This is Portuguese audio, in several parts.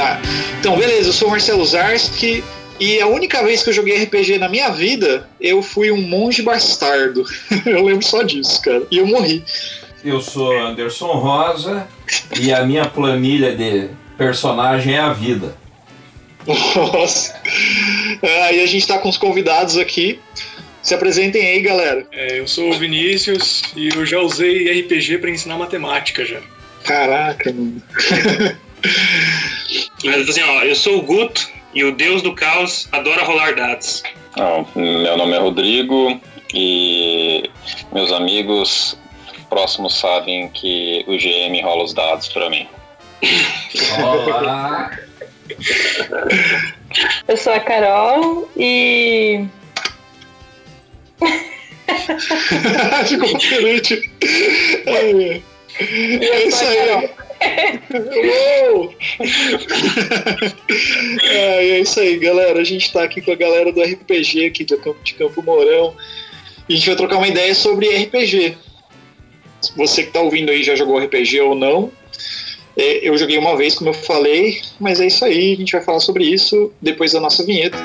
Tá. Então, beleza, eu sou o Marcelo Zarski e a única vez que eu joguei RPG na minha vida, eu fui um monge bastardo. eu lembro só disso, cara. E eu morri. Eu sou Anderson Rosa e a minha planilha de personagem é a vida. Nossa. Aí a gente tá com os convidados aqui. Se apresentem aí, galera. É, eu sou o Vinícius e eu já usei RPG para ensinar matemática já. Caraca, mano. Mas assim, ó, eu sou o Guto e o deus do caos adora rolar dados. Não, meu nome é Rodrigo e meus amigos próximos sabem que o GM rola os dados para mim. Olá! Eu sou a Carol e. Ficou diferente. É, é isso aí. Uou! é, isso aí, galera. A gente tá aqui com a galera do RPG aqui do Campo de Campo Mourão. E a gente vai trocar uma ideia sobre RPG. Você que tá ouvindo aí já jogou RPG ou não. É, eu joguei uma vez, como eu falei, mas é isso aí. A gente vai falar sobre isso depois da nossa vinheta.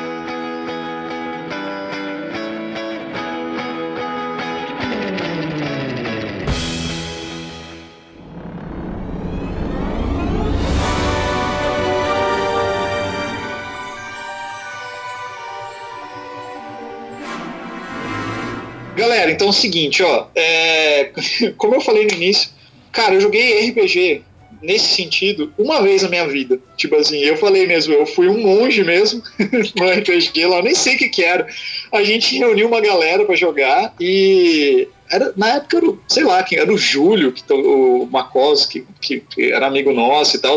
Então é o seguinte, ó. É, como eu falei no início, cara, eu joguei RPG nesse sentido uma vez na minha vida. Tipo assim, eu falei mesmo, eu fui um monge mesmo no RPG lá, eu nem sei o que, que era. A gente reuniu uma galera para jogar e era, na época era, sei lá, quem era o Júlio, que, o Macos, que, que, que era amigo nosso e tal.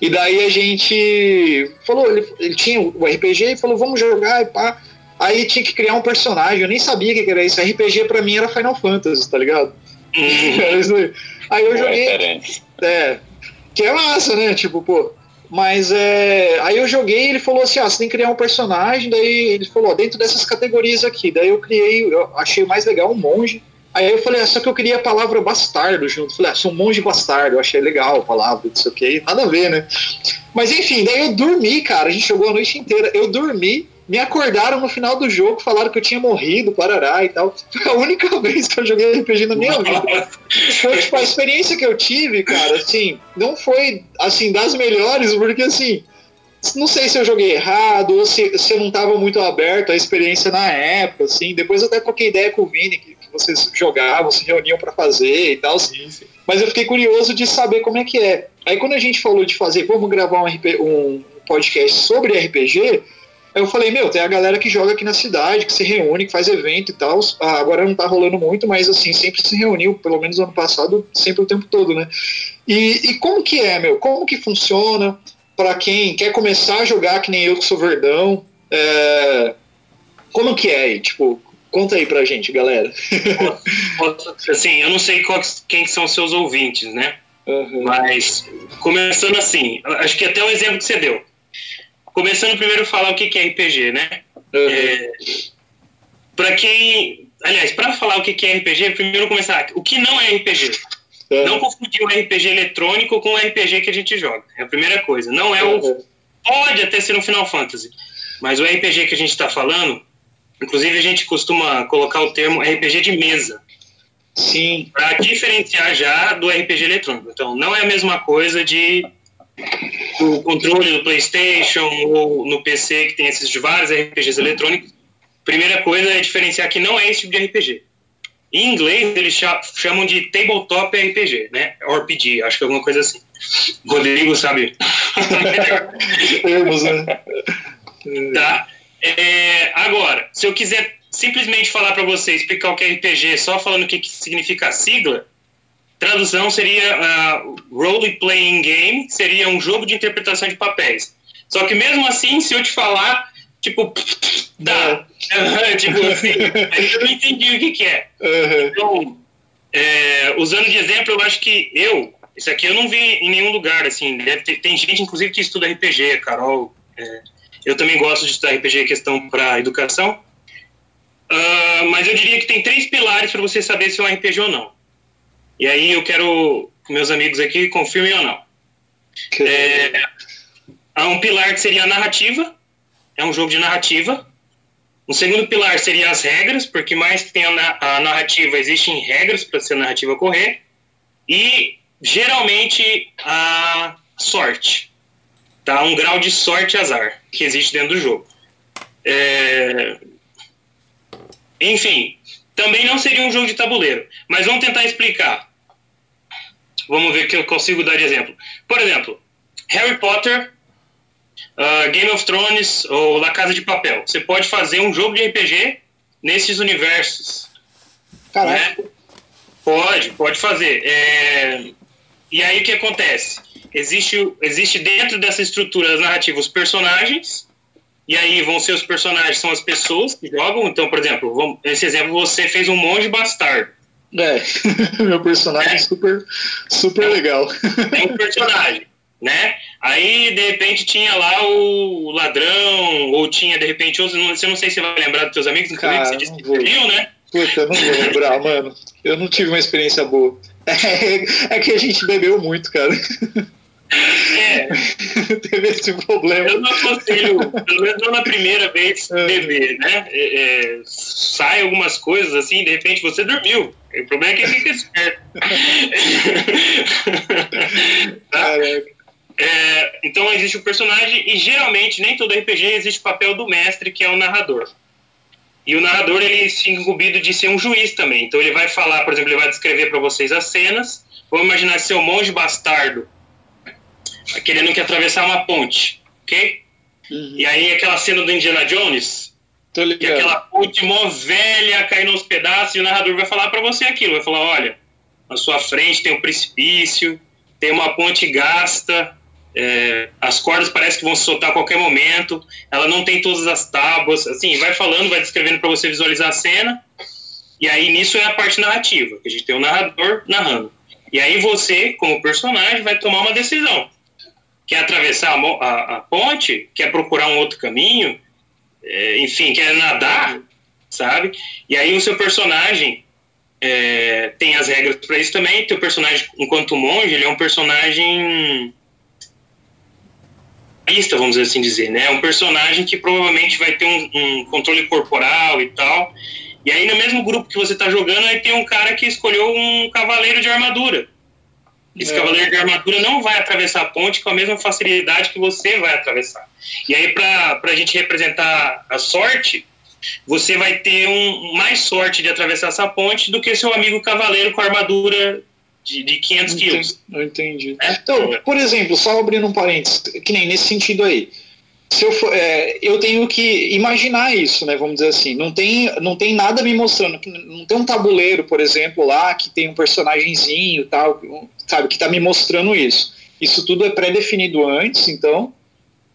E daí a gente falou, ele, ele tinha o RPG e falou, vamos jogar e pá. Aí tinha que criar um personagem, eu nem sabia o que era isso. RPG pra mim era Final Fantasy, tá ligado? aí eu joguei. É, que é massa, né? Tipo, pô. Mas é. Aí eu joguei e ele falou assim: ah, você tem que criar um personagem. Daí ele falou: ó, dentro dessas categorias aqui. Daí eu criei, eu achei mais legal um monge. Aí eu falei, ah, só que eu queria a palavra bastardo junto. Falei, ah, sou um monge bastardo. Eu achei legal a palavra, não sei o que. Nada a ver, né? Mas enfim, daí eu dormi, cara. A gente jogou a noite inteira. Eu dormi me acordaram no final do jogo, falaram que eu tinha morrido, parará e tal. Foi a única vez que eu joguei RPG na minha vida. Foi, tipo, a experiência que eu tive, cara, assim, não foi, assim, das melhores, porque, assim, não sei se eu joguei errado ou se, se eu não estava muito aberto à experiência na época, assim. Depois eu até troquei ideia com o Vini, que, que vocês jogavam, se reuniam para fazer e tal. Sim, sim. Mas eu fiquei curioso de saber como é que é. Aí quando a gente falou de fazer, vamos gravar um, um podcast sobre RPG, Aí eu falei, meu, tem a galera que joga aqui na cidade, que se reúne, que faz evento e tal. Ah, agora não tá rolando muito, mas assim, sempre se reuniu, pelo menos ano passado, sempre o tempo todo, né? E, e como que é, meu? Como que funciona para quem quer começar a jogar que nem eu que sou verdão? É, como que é aí? Tipo, conta aí pra gente, galera. assim, eu não sei quem são seus ouvintes, né? Uhum. Mas, começando assim, acho que até o exemplo que você deu começando primeiro a falar o que é RPG, né? Uhum. É, para quem. Aliás, para falar o que é RPG, primeiro começar. O que não é RPG? Uhum. Não confundir o RPG eletrônico com o RPG que a gente joga. É a primeira coisa. Não é o. Uhum. Pode até ser um Final Fantasy. Mas o RPG que a gente está falando, inclusive a gente costuma colocar o termo RPG de mesa. Sim. Para diferenciar já do RPG eletrônico. Então, não é a mesma coisa de o controle do PlayStation ou no PC, que tem esses de vários RPGs eletrônicos, primeira coisa é diferenciar que não é esse tipo de RPG. Em inglês, eles chamam de tabletop RPG, né? RPG, acho que é alguma coisa assim. Rodrigo sabe. Termos, né? Tá. É, agora, se eu quiser simplesmente falar para você, explicar o que é RPG, só falando o que, que significa a sigla, Tradução seria uh, role playing game, seria um jogo de interpretação de papéis. Só que mesmo assim, se eu te falar, tipo, dá. Tipo assim, eu não entendi o que, que é. Uhum. Então, é, usando de exemplo, eu acho que eu, isso aqui eu não vi em nenhum lugar, assim, ter, tem gente, inclusive, que estuda RPG, Carol. É, eu também gosto de estudar RPG, questão para educação. Uh, mas eu diria que tem três pilares para você saber se é um RPG ou não. E aí eu quero que meus amigos aqui confirmem ou não. É, Há um pilar que seria a narrativa, é um jogo de narrativa. O segundo pilar seria as regras, porque mais que tenha a narrativa, existem regras para essa narrativa correr. E geralmente a sorte. Tá? Um grau de sorte e azar que existe dentro do jogo. É... Enfim, também não seria um jogo de tabuleiro, mas vamos tentar explicar. Vamos ver que eu consigo dar de exemplo. Por exemplo, Harry Potter, uh, Game of Thrones ou La Casa de Papel. Você pode fazer um jogo de RPG nesses universos. Caraca. Né? Pode, pode fazer. É... E aí o que acontece? Existe, existe dentro dessa estrutura narrativa os personagens, e aí vão ser os personagens, são as pessoas que jogam. Então, por exemplo, vamos, esse exemplo você fez um monge bastardo. É, meu personagem é super, super é, legal. É um personagem, né? Aí, de repente, tinha lá o ladrão, ou tinha, de repente, outros, você não sei se você vai lembrar dos seus amigos, Cara, você disse não que viu, né? Puta, eu não vou lembrar, mano. Eu não tive uma experiência boa. É, é que a gente bebeu muito, cara. É, Teve esse problema. eu não aconselho, pelo menos não na primeira vez, É. beber, né? É, é, sai algumas coisas assim, de repente você dormiu. O problema é que fica esperto. tá? Caraca. É, então existe o personagem e geralmente nem todo RPG existe o papel do mestre que é o narrador. E o narrador ele se incumbido de ser um juiz também. Então ele vai falar, por exemplo, ele vai descrever para vocês as cenas. Vamos imaginar seu monge bastardo querendo que atravessar uma ponte, ok? Uhum. E aí aquela cena do Indiana Jones, que aquela ponte mó velha caindo aos pedaços e o narrador vai falar para você aquilo, vai falar, olha, na sua frente tem um precipício, tem uma ponte gasta, é, as cordas parecem que vão se soltar a qualquer momento, ela não tem todas as tábuas, assim, vai falando, vai descrevendo para você visualizar a cena, e aí nisso é a parte narrativa, que a gente tem o narrador narrando. E aí você, como personagem, vai tomar uma decisão. Quer atravessar a, a- a ponte? Quer procurar um outro caminho? É, enfim, quer nadar? Sabe? E aí o seu personagem é, tem as regras para isso também. Teu personagem, enquanto monge, ele é um personagem realista, vamos assim dizer, né? É um personagem que provavelmente vai ter um, um controle corporal e tal. E aí no mesmo grupo que você está jogando, aí tem um cara que escolheu um cavaleiro de armadura. Esse É. cavaleiro de armadura não vai atravessar a ponte com a mesma facilidade que você vai atravessar. E aí, para a gente representar a sorte, você vai ter um, mais sorte de atravessar essa ponte do que seu amigo cavaleiro com armadura de, de 500 quilos. Eu entendi. né? Então, por exemplo, só abrindo um parênteses, que nem nesse sentido aí. Se eu, for, é, eu tenho que imaginar isso, né? Vamos dizer assim. Não tem, não tem nada me mostrando. Não tem um tabuleiro, por exemplo, lá que tem um personagemzinho e tal, sabe, que tá me mostrando isso. Isso tudo é pré-definido antes, então.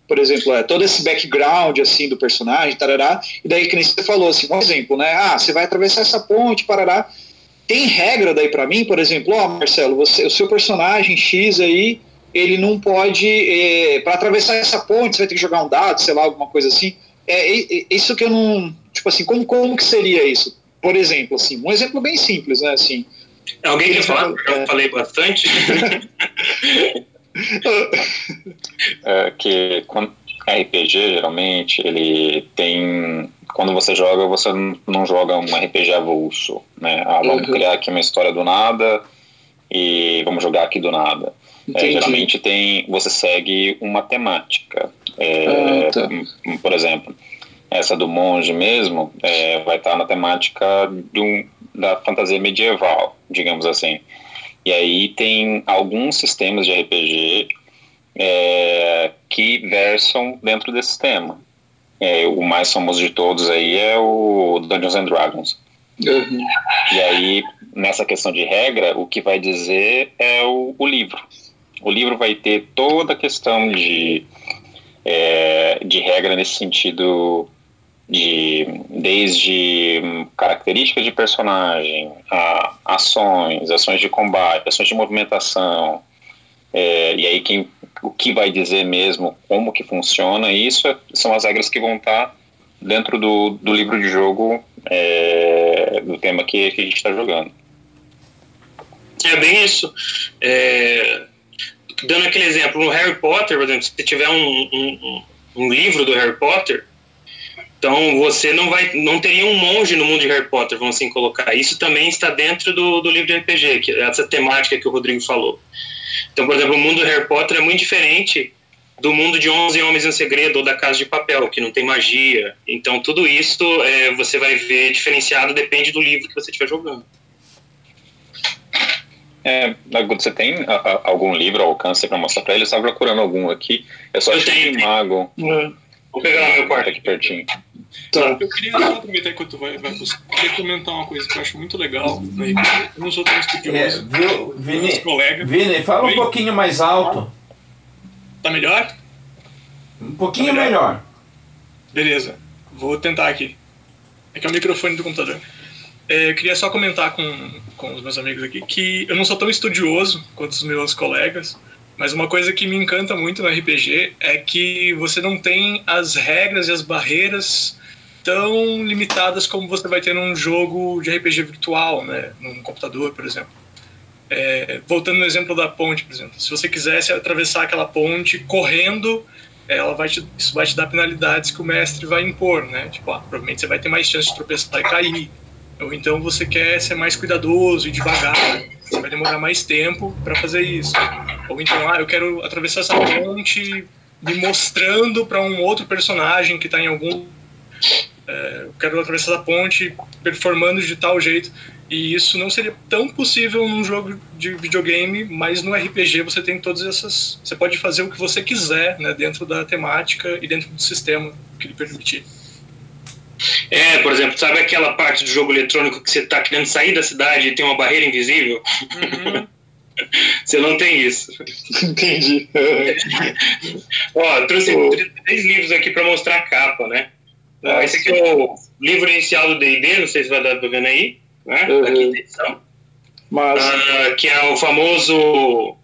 Por exemplo, é, todo esse background assim do personagem, tarará, e daí que nem você falou assim, um exemplo, né? Ah, você vai atravessar essa ponte, parará. Tem regra daí pra mim, por exemplo, ó, Marcelo, você, o seu personagem X aí, ele não pode. para atravessar essa ponte, você vai ter que jogar um dado, sei lá, alguma coisa assim. É, é, é isso que eu não. Tipo assim, como, como que seria isso? Por exemplo, assim, um exemplo bem simples, né? Assim. Alguém quer falar? Eu É. falei bastante. é que quando RPG geralmente ele tem quando você joga você não joga um RPG avulso né ah, vamos Uhum. criar aqui uma história do nada e vamos jogar aqui do nada É, geralmente tem você segue uma temática É, Ah, tá. por exemplo essa do monge mesmo é, vai estar na temática de um, da fantasia medieval digamos assim e aí tem alguns sistemas de RPG é, que versam dentro desse tema. É, o mais famoso de todos aí é o Dungeons and Dragons. Uhum. E aí, nessa questão de regra, o que vai dizer é o, o livro. O livro vai ter toda a questão de, é, de regra nesse sentido de desde hum, características de personagem, a, ações, ações de combate, ações de movimentação, é, e aí quem, o que vai dizer mesmo como que funciona, isso é- são as regras que vão estar dentro do, do livro de jogo é, do tema que, que a gente está jogando. É bem isso. É, dando aquele exemplo, no Harry Potter, por exemplo, se tiver um, um, um livro do Harry Potter, então você não vai, não teria um monge no mundo de Harry Potter, vamos assim colocar. Isso também está dentro do, do livro de RPG, que é essa temática que o Rodrigo falou. Então, por exemplo, o mundo do Harry Potter é muito diferente do mundo de 11 Homens em Segredo ou da Casa de Papel, que não tem magia. Então, tudo isso é, você vai ver diferenciado, depende do livro que você estiver jogando. É, você tem a, a, algum livro ao alcance para mostrar para ele? Eu estava procurando algum aqui. É só Eu achei tenho, de mago. Vou pegar no meu quarto. Aqui pertinho. Tá. Eu queria só aproveitar enquanto vai, vai buscar, eu queria comentar uma coisa que eu acho muito legal no RPG. Eu não sou tão É, estudioso. viu, Meus Vini? colegas. Vini, fala um pouquinho mais alto. Tá melhor? Um pouquinho Tá melhor? melhor. Beleza. Vou tentar aqui. É que é o microfone do computador. É, eu queria só comentar com, com os meus amigos aqui que eu não sou tão estudioso quanto os meus colegas, mas uma coisa que me encanta muito no RPG é que você não tem as regras e as barreiras tão limitadas como você vai ter num jogo de RPG virtual, né? Num computador, por exemplo. É, voltando no exemplo da ponte, por exemplo. Se você quisesse atravessar aquela ponte correndo, ela vai te, isso vai te dar penalidades que o mestre vai impor, né? Tipo, ah, provavelmente você vai ter mais chance de tropeçar e cair. Ou então você quer ser mais cuidadoso e devagar, você vai demorar mais tempo para fazer isso. Ou então, ah, eu quero atravessar essa ponte me mostrando para um outro personagem que está em algum é, eu quero atravessar a ponte performando de tal jeito. E isso não seria tão possível num jogo de videogame, mas no RPG você tem todas essas. Você pode fazer o que você quiser, né, dentro da temática e dentro do sistema que lhe permitir. É, por exemplo, sabe aquela parte do jogo eletrônico que você está querendo sair da cidade e tem uma barreira invisível? Você não tem isso. Entendi. Ó, eu trouxe Oh. três livros aqui para mostrar a capa, né? Esse aqui é o livro inicial do D&D, não sei se vai dar pra ver aí, né? Uhum. Da quinta edição. Mas, Ah, que é o famoso...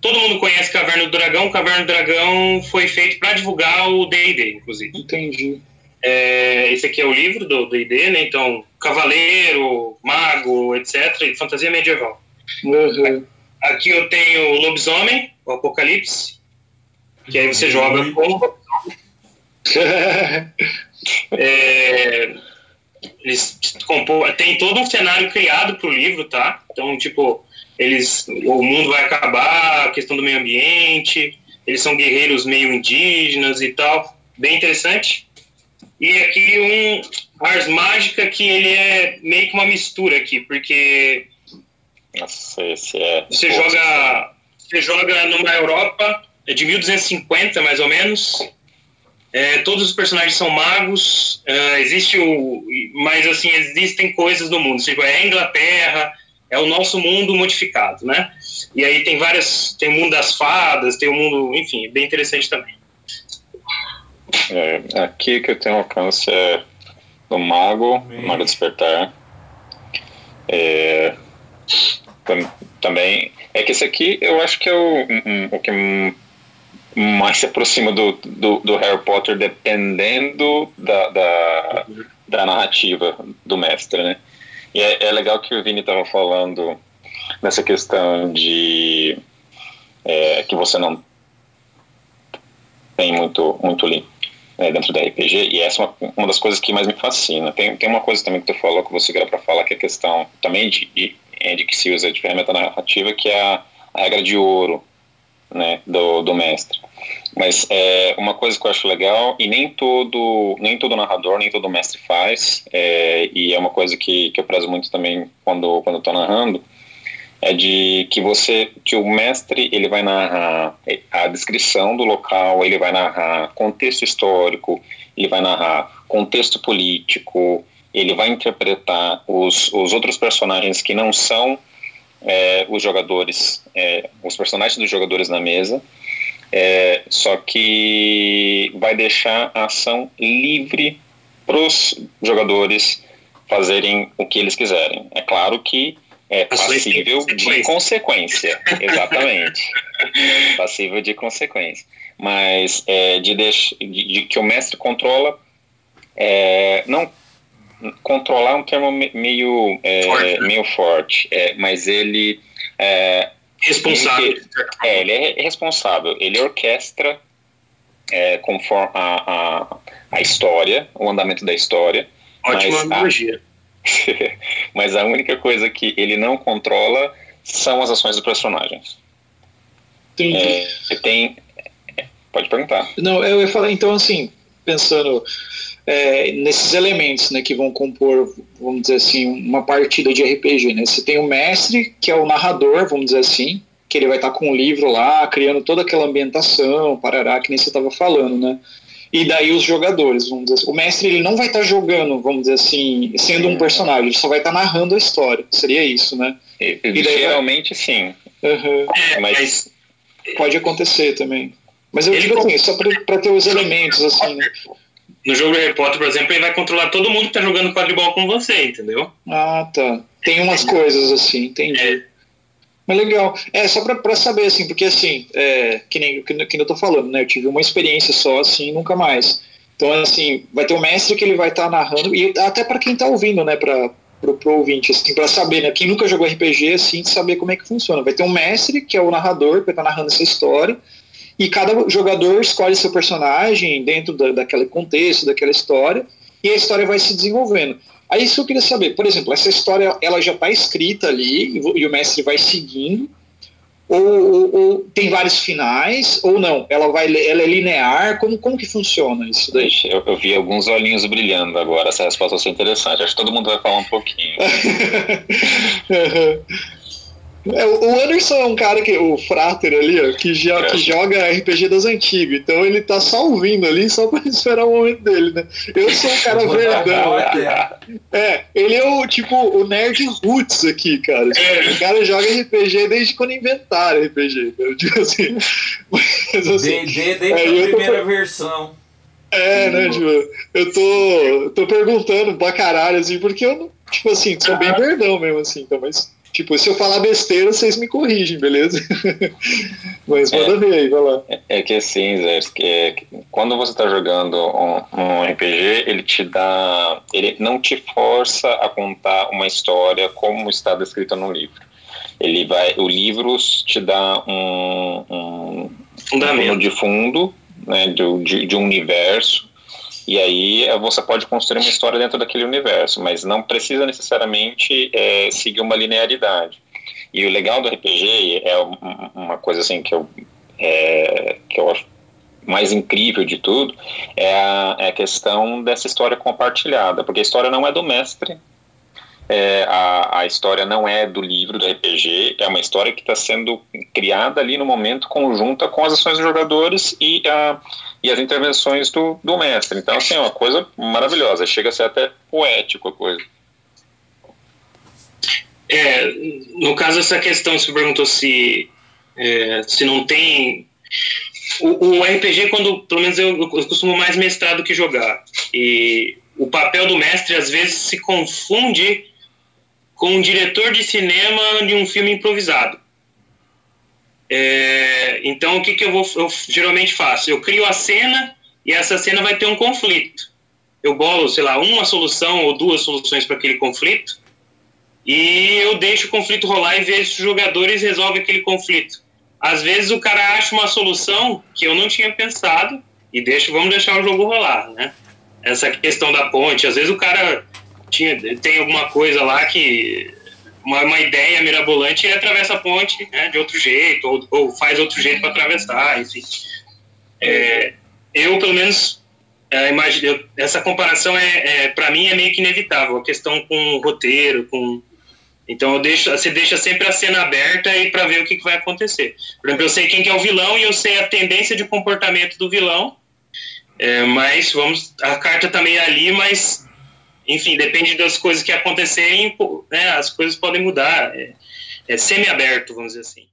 Todo mundo conhece Caverna do Dragão. Caverna do Dragão foi feito para divulgar o D&D, inclusive. entendi. É, esse aqui é o livro do D&D, né? Então, cavaleiro, mago, etc. E fantasia medieval. Uhum. Aqui eu tenho o lobisomem, o apocalipse. Que aí você joga com É, eles compor, tem todo um cenário criado para o livro, tá? Então, tipo, eles, o mundo vai acabar, a questão do meio ambiente, eles são guerreiros meio indígenas e tal, bem interessante. E aqui um Ars Mágica que ele é meio que uma mistura aqui, porque Nossa, esse é. você joga, você joga numa Europa é de 1250 mais ou menos. É, todos os personagens são magos. é, existe o, mas assim existem coisas no mundo. Tipo, é a Inglaterra, é o nosso mundo modificado, né? E aí tem várias, tem o mundo das fadas, tem o mundo, enfim, é bem interessante também. É, aqui que eu tenho alcance é do Mago, Bem. Mago Despertar. É, tam- também. É que esse aqui eu acho que é o, o que mais se aproxima do, do, do Harry Potter, dependendo da, da, da narrativa do mestre, né? E é, é legal que o Vini estava falando nessa questão de é, que você não tem muito, muito link né, dentro da RPG, e essa é uma, uma das coisas que mais me fascina. Tem, tem uma coisa também que tu falou, que você queria para falar, que é a questão também de, de, é, de que se usa de ferramenta narrativa, que é a, a regra de ouro né, do, do mestre. Mas é uma coisa que eu acho legal, e nem todo, nem todo narrador, nem todo mestre faz, é, e é uma coisa que, que eu prezo muito também quando, quando tô narrando, é de que você, que o mestre, ele vai narrar a descrição do local, ele vai narrar contexto histórico, ele vai narrar contexto político, ele vai interpretar os, os outros personagens que não são é, os jogadores, é, os personagens dos jogadores na mesa, é, só que vai deixar a ação livre para os jogadores fazerem o que eles quiserem. É claro que é passível de consequência. exatamente. passível de consequência. Mas é, de, deix- de, de que o mestre controla, é, não controlar é um termo me- meio é, Forte, né? meio forte, é, mas ele é, Responsável. Ele- É, ele é responsável. Ele orquestra é, conforme a, a, a história, o andamento da história. Ótima Mas, analogia. Mas a única coisa que ele não controla são as ações dos personagens. Entendi. É, tem. Pode perguntar. Não, eu ia falar, então, assim, pensando é, nesses elementos né, que vão compor, vamos dizer assim, uma partida de RPG. Né? Você tem o mestre, que é o narrador, vamos dizer assim, que ele vai estar com o livro lá, criando toda aquela ambientação, parará, que nem você estava falando, né? E daí os jogadores, vamos dizer assim. O mestre ele não vai estar jogando, vamos dizer assim, sendo um personagem, ele só vai estar narrando a história. Seria isso, né? E- E daí- geralmente sim. Aham. É, Mas- mas Pode acontecer também. Mas eu Ele digo assim, só para ter os elementos, assim, né? No jogo do Harry Potter, por exemplo, ele vai controlar todo mundo que tá jogando quadribol com você, entendeu? Ah, tá. Tem umas coisas assim, entendi. Mas legal. É, só pra, pra saber, assim, porque assim, é, que, nem, que, que eu tô falando, né? Eu tive uma experiência só, assim, nunca mais. Então, assim, vai ter o mestre que ele vai estar narrando, e até pra quem tá ouvindo, né? Pra, pro, pro ouvinte, assim, pra saber, né? Quem nunca jogou RPG, assim, saber como é que funciona. Vai ter um mestre, que é o narrador, que vai estar narrando essa história, e cada jogador escolhe seu personagem dentro da, daquele contexto, daquela história, e a história vai se desenvolvendo. Aí isso eu queria saber, por exemplo, essa história ela já está escrita ali e o- mestre vai seguindo, ou, ou- ou tem vários finais, ou não? Ela vai ela é linear? Como, como que funciona isso daí? Eu, eu vi alguns olhinhos brilhando agora. Essa resposta vai ser interessante. Acho que todo mundo vai falar um pouquinho. É, o Anderson é um cara que, o Frater ali, ó, que, jo- que joga RPG das antigas, então ele tá só ouvindo ali só pra esperar o momento dele, né? Eu sou um cara verdão. É, ele é o tipo o nerd roots aqui, cara. O cara joga RPG desde quando inventaram RPG. Eu digo assim. Mas assim. D&D desde É, a eu tô- primeira versão. É, né, tipo, eu tô, eu tô perguntando pra caralho, assim, porque eu, não- tipo assim, sou bem verdão mesmo, assim, então, mas, tipo, se eu falar besteira, vocês me corrigem, beleza? mas manda ver aí, vai lá. É que assim, Zé, que é- que quando você está jogando um, um RPG, ele te dá. Ele não te força a contar uma história como está descrita no livro. Ele vai. O livro te dá um, um, um plano Fundamento. de fundo, né, de, de, de um universo, e aí eh, você pode construir uma história dentro daquele universo, mas não precisa necessariamente eh, seguir uma linearidade. E o legal do RPG é um- uma coisa assim que eu, eh, que eu acho mais incrível de tudo, é a, é a questão dessa história compartilhada, porque a história não é do mestre, é, a, a história não é do livro do RPG, é uma história que está sendo criada ali no momento conjunta com as ações dos jogadores e, a, e as intervenções do, do mestre. Então, assim, é uma coisa maravilhosa, chega a ser até poético a coisa. É, no caso, essa questão, você perguntou se, é, se não tem. O, o RPG, quando, pelo menos eu, eu costumo mais mestrar do que jogar. E o papel do mestre, às vezes, se confunde com um diretor de cinema de um filme improvisado. É, então, o que, que eu, vou, eu geralmente faço? Eu crio a cena e essa cena vai ter um conflito. Eu bolo, sei lá, uma solução ou duas soluções para aquele conflito e eu deixo o conflito rolar e vejo se os jogadores resolvem aquele conflito. Às vezes o cara acha uma solução que eu não tinha pensado e deixa, vamos deixar o jogo rolar, né? Essa questão da ponte, às vezes o cara tinha, tem alguma coisa lá que uma, uma ideia mirabolante e atravessa a ponte né, de outro jeito ou, ou faz outro jeito para atravessar, enfim. É, eu pelo menos é, imagino, eu- essa comparação é, é para mim é meio que inevitável, a questão com o roteiro, com então eu deixo, você deixa sempre a cena aberta e para ver o que, que vai acontecer. Por exemplo, eu sei quem que é o vilão e eu sei a tendência de comportamento do vilão, é, mas vamos, a carta tá meio ali, mas enfim, depende das coisas que acontecerem, né, as coisas podem mudar. É, é semi-aberto, vamos dizer assim.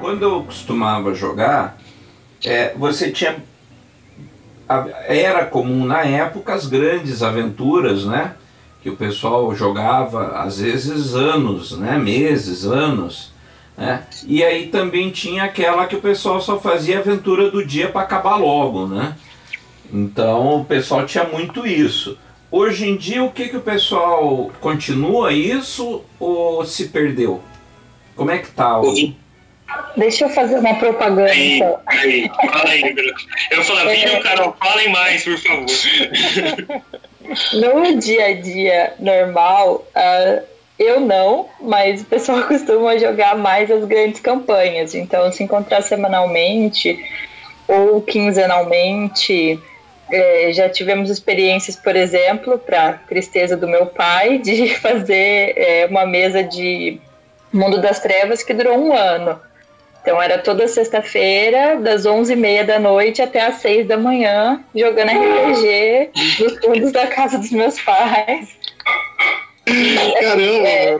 Quando eu costumava jogar, é, você tinha. Era comum na época as grandes aventuras, né? Que o pessoal jogava às vezes anos, né? Meses, anos. Né? E aí também tinha aquela que o pessoal só fazia aventura do dia para acabar logo, né? Então o pessoal tinha muito isso. Hoje em dia, o que, que o pessoal continua isso ou se perdeu? Como é que tá? O... Deixa eu fazer uma propaganda. Aí, aí, fala aí, Eu falar, Vini e Carol, falem mais, por favor. No dia a dia normal, uh, eu não, mas o pessoal costuma jogar mais as grandes campanhas. Então, se encontrar semanalmente ou quinzenalmente. É, já tivemos experiências, por exemplo, para tristeza do meu pai, de fazer é, uma mesa de Mundo das Trevas que durou um ano. Então era toda sexta-feira, das 11h30 da noite até as 6 da manhã, jogando RPG nos fundos da casa dos meus pais. Caramba, é,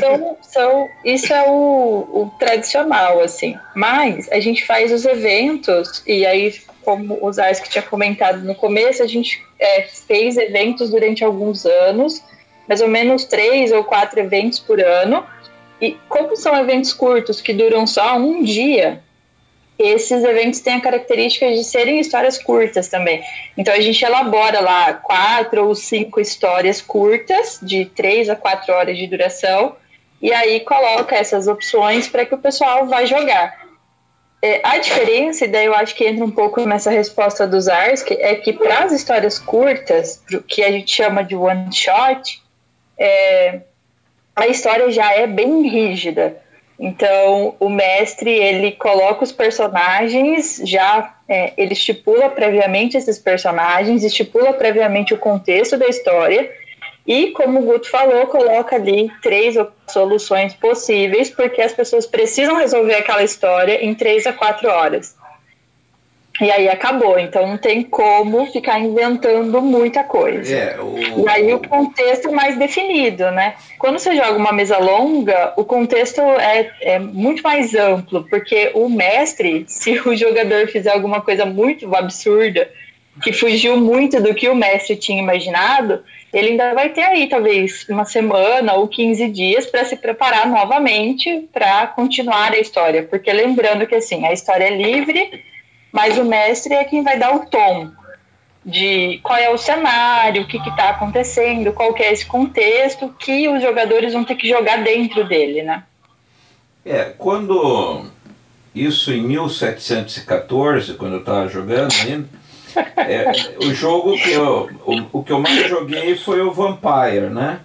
são, são, isso é o, o, tradicional, assim. Mas a gente faz os eventos, e aí, como o Zars que tinha comentado no começo, a gente é, fez eventos durante alguns anos, mais ou menos três ou quatro eventos por ano e como são eventos curtos que duram só um dia, esses eventos têm a característica de serem histórias curtas também. Então a gente elabora lá quatro ou cinco histórias curtas, de três a quatro horas de duração, e aí coloca essas opções para que o pessoal vá jogar. É, a diferença, e daí eu acho que entra um pouco nessa resposta dos Ars, é que para as histórias curtas, que a gente chama de one shot, é, a história já é bem rígida. Então, o mestre ele coloca os personagens, já é, ele estipula previamente esses personagens, estipula previamente o contexto da história e, como o Guto falou, coloca ali três soluções possíveis, porque as pessoas precisam resolver aquela história em três a quatro horas. E aí acabou, então não tem como ficar inventando muita coisa. É, o... E aí o contexto é mais definido, né? Quando você joga uma mesa longa, o contexto é, é muito mais amplo, porque o mestre, se o jogador fizer alguma coisa muito absurda, que fugiu muito do que o mestre tinha imaginado, ele ainda vai ter aí talvez uma semana ou 15 dias para se preparar novamente para continuar a história, porque lembrando que assim, a história é livre mas o mestre é quem vai dar o tom de qual é o cenário, o que está acontecendo, qual que é esse contexto que os jogadores vão ter que jogar dentro dele, né? É, quando isso em 1714, quando eu estava jogando ainda, é, o jogo que eu, o, o, que eu mais joguei foi o Vampire, né?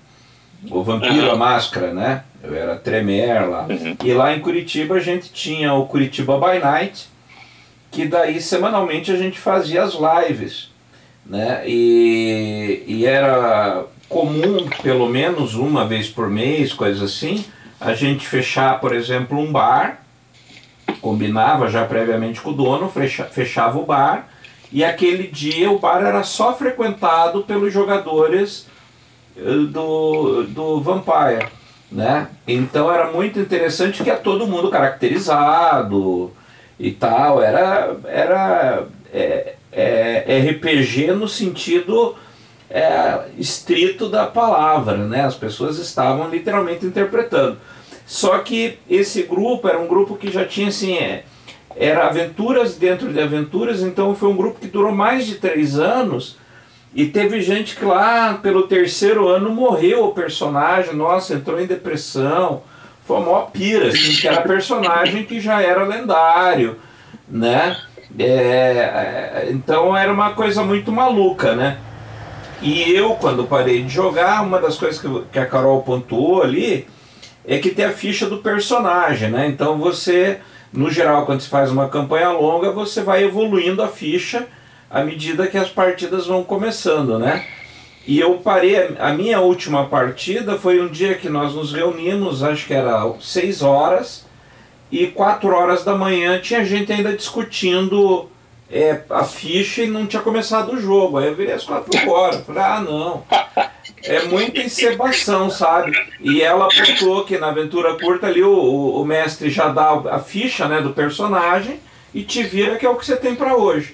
O Vampiro, a Máscara, né? Eu era Tremere lá. Uhum. E lá em Curitiba a gente tinha o Curitiba by Night, que daí semanalmente a gente fazia as lives, né? E, e era comum, pelo menos uma vez por mês, coisa assim, a gente fechar, por exemplo, um bar, combinava já previamente com o dono, fecha, fechava o bar, e aquele dia o bar era só frequentado pelos jogadores eh, do, do Vampire, né? Então era muito interessante que é todo mundo caracterizado, e tal. Era, era é, é, RPG no sentido é, estrito da palavra, né? As pessoas estavam literalmente interpretando. Só que esse grupo era um grupo que já tinha assim, é, era aventuras dentro de aventuras, então foi um grupo que durou mais de três anos. E teve gente que lá pelo terceiro ano morreu o personagem, nossa, entrou em depressão foi a maior pira, assim, que era personagem que já era lendário, né? É, é, então era uma coisa muito maluca, né? E eu, quando parei de jogar, uma das coisas que, que a Carol pontuou ali é que tem a ficha do personagem, né? Então você, no geral, quando se faz uma campanha longa, você vai evoluindo a ficha à medida que as partidas vão começando, né? E eu parei, a minha última partida foi um dia que nós nos reunimos, acho que era 6 horas, e 4 horas da manhã tinha gente ainda discutindo é, a ficha e não tinha começado o jogo. Aí eu virei às 4 horas, falei, ah não, é muita encebação, sabe? E ela apontou que na aventura curta ali o, o, o mestre já dá a ficha né, do personagem e te vira que é o que você tem para hoje.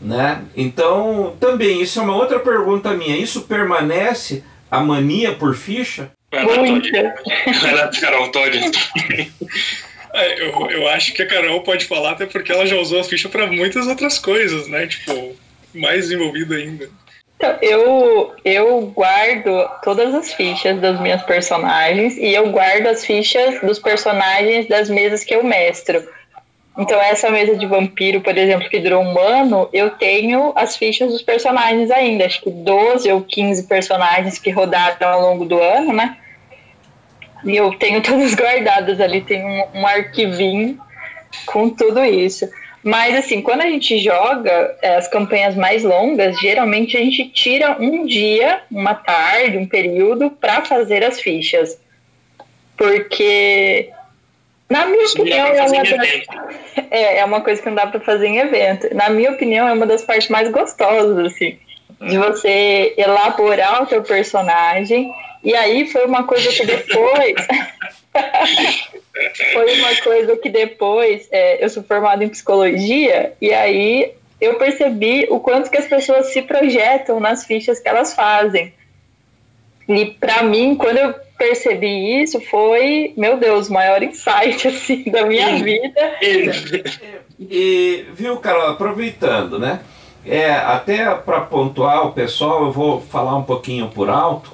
Né? Então, também, isso é uma outra pergunta minha. Isso permanece a mania por ficha? Lá, Carol Todd. É, eu, eu acho que a Carol pode falar até porque ela já usou a ficha para muitas outras coisas, né? Tipo, mais desenvolvido ainda. Então, eu, eu guardo todas as fichas das minhas personagens e eu guardo as fichas dos personagens das mesas que eu mestro. Então, essa mesa de vampiro, por exemplo, que durou um ano, eu tenho as fichas dos personagens ainda. Acho que 12 ou 15 personagens que rodaram ao longo do ano, né? E eu tenho todas guardadas ali, tem um, um arquivinho com tudo isso. Mas, assim, quando a gente joga é, as campanhas mais longas, geralmente a gente tira um dia, uma tarde, um período para fazer as fichas. Porque, na minha opinião, é uma, das... é, é uma coisa que não dá para fazer em evento. Na minha opinião, é uma das partes mais gostosas, assim, de você elaborar o seu personagem. E aí foi uma coisa que depois. foi uma coisa que depois é, eu sou formada em psicologia e aí eu percebi o quanto que as pessoas se projetam nas fichas que elas fazem. E para mim, quando eu percebi isso, foi, meu Deus, o maior insight assim da minha vida. E, e viu, Carol, aproveitando, né? É, até para pontuar o pessoal, eu vou falar um pouquinho por alto,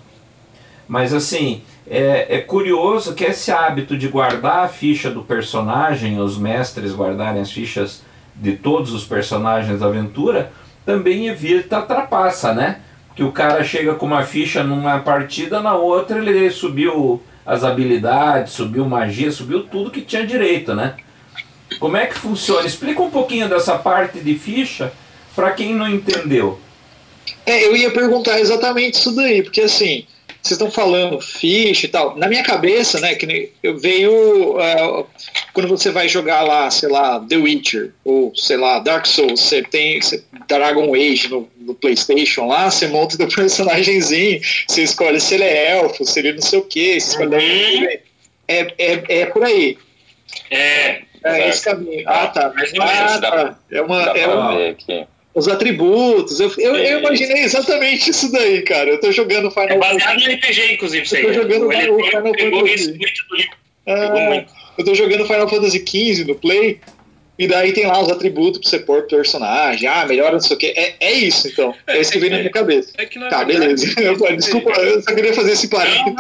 mas assim, é, é, curioso que esse hábito de guardar a ficha do personagem, os mestres guardarem as fichas de todos os personagens da aventura, também evita a trapaça, né? Que o cara chega com uma ficha numa partida, na outra ele subiu as habilidades, subiu magia, subiu tudo que tinha direito, né? Como é que funciona? Explica um pouquinho dessa parte de ficha para quem não entendeu. É, eu ia perguntar exatamente isso daí, porque assim, vocês estão falando ficha e tal. Na minha cabeça, né, que eu veio uh, quando você vai jogar lá, sei lá, The Witcher ou sei lá, Dark Souls, você tem você, Dragon Age no, no, PlayStation lá, você monta o personagemzinho, você escolhe se ele é elfo, se ele não sei o que, escolhe uhum. é, é, é por aí. É. É esse caminho. Ah, tá. Ah, tá. É uma. É uma os atributos. Eu, eu, eu, imaginei exatamente isso daí, cara. Eu tô jogando Final Fantasy. É baseado no RPG, inclusive, isso aí. Eu tô jogando o Final Fantasy. Ah, eu tô jogando Final Fantasy XV no Play. E daí tem lá os atributos pra você pôr personagem, ah, melhora não sei o que. É, é isso, então. É, isso que vem na minha cabeça. É que tá, beleza. Eu, desculpa, eu só queria fazer esse parênteses.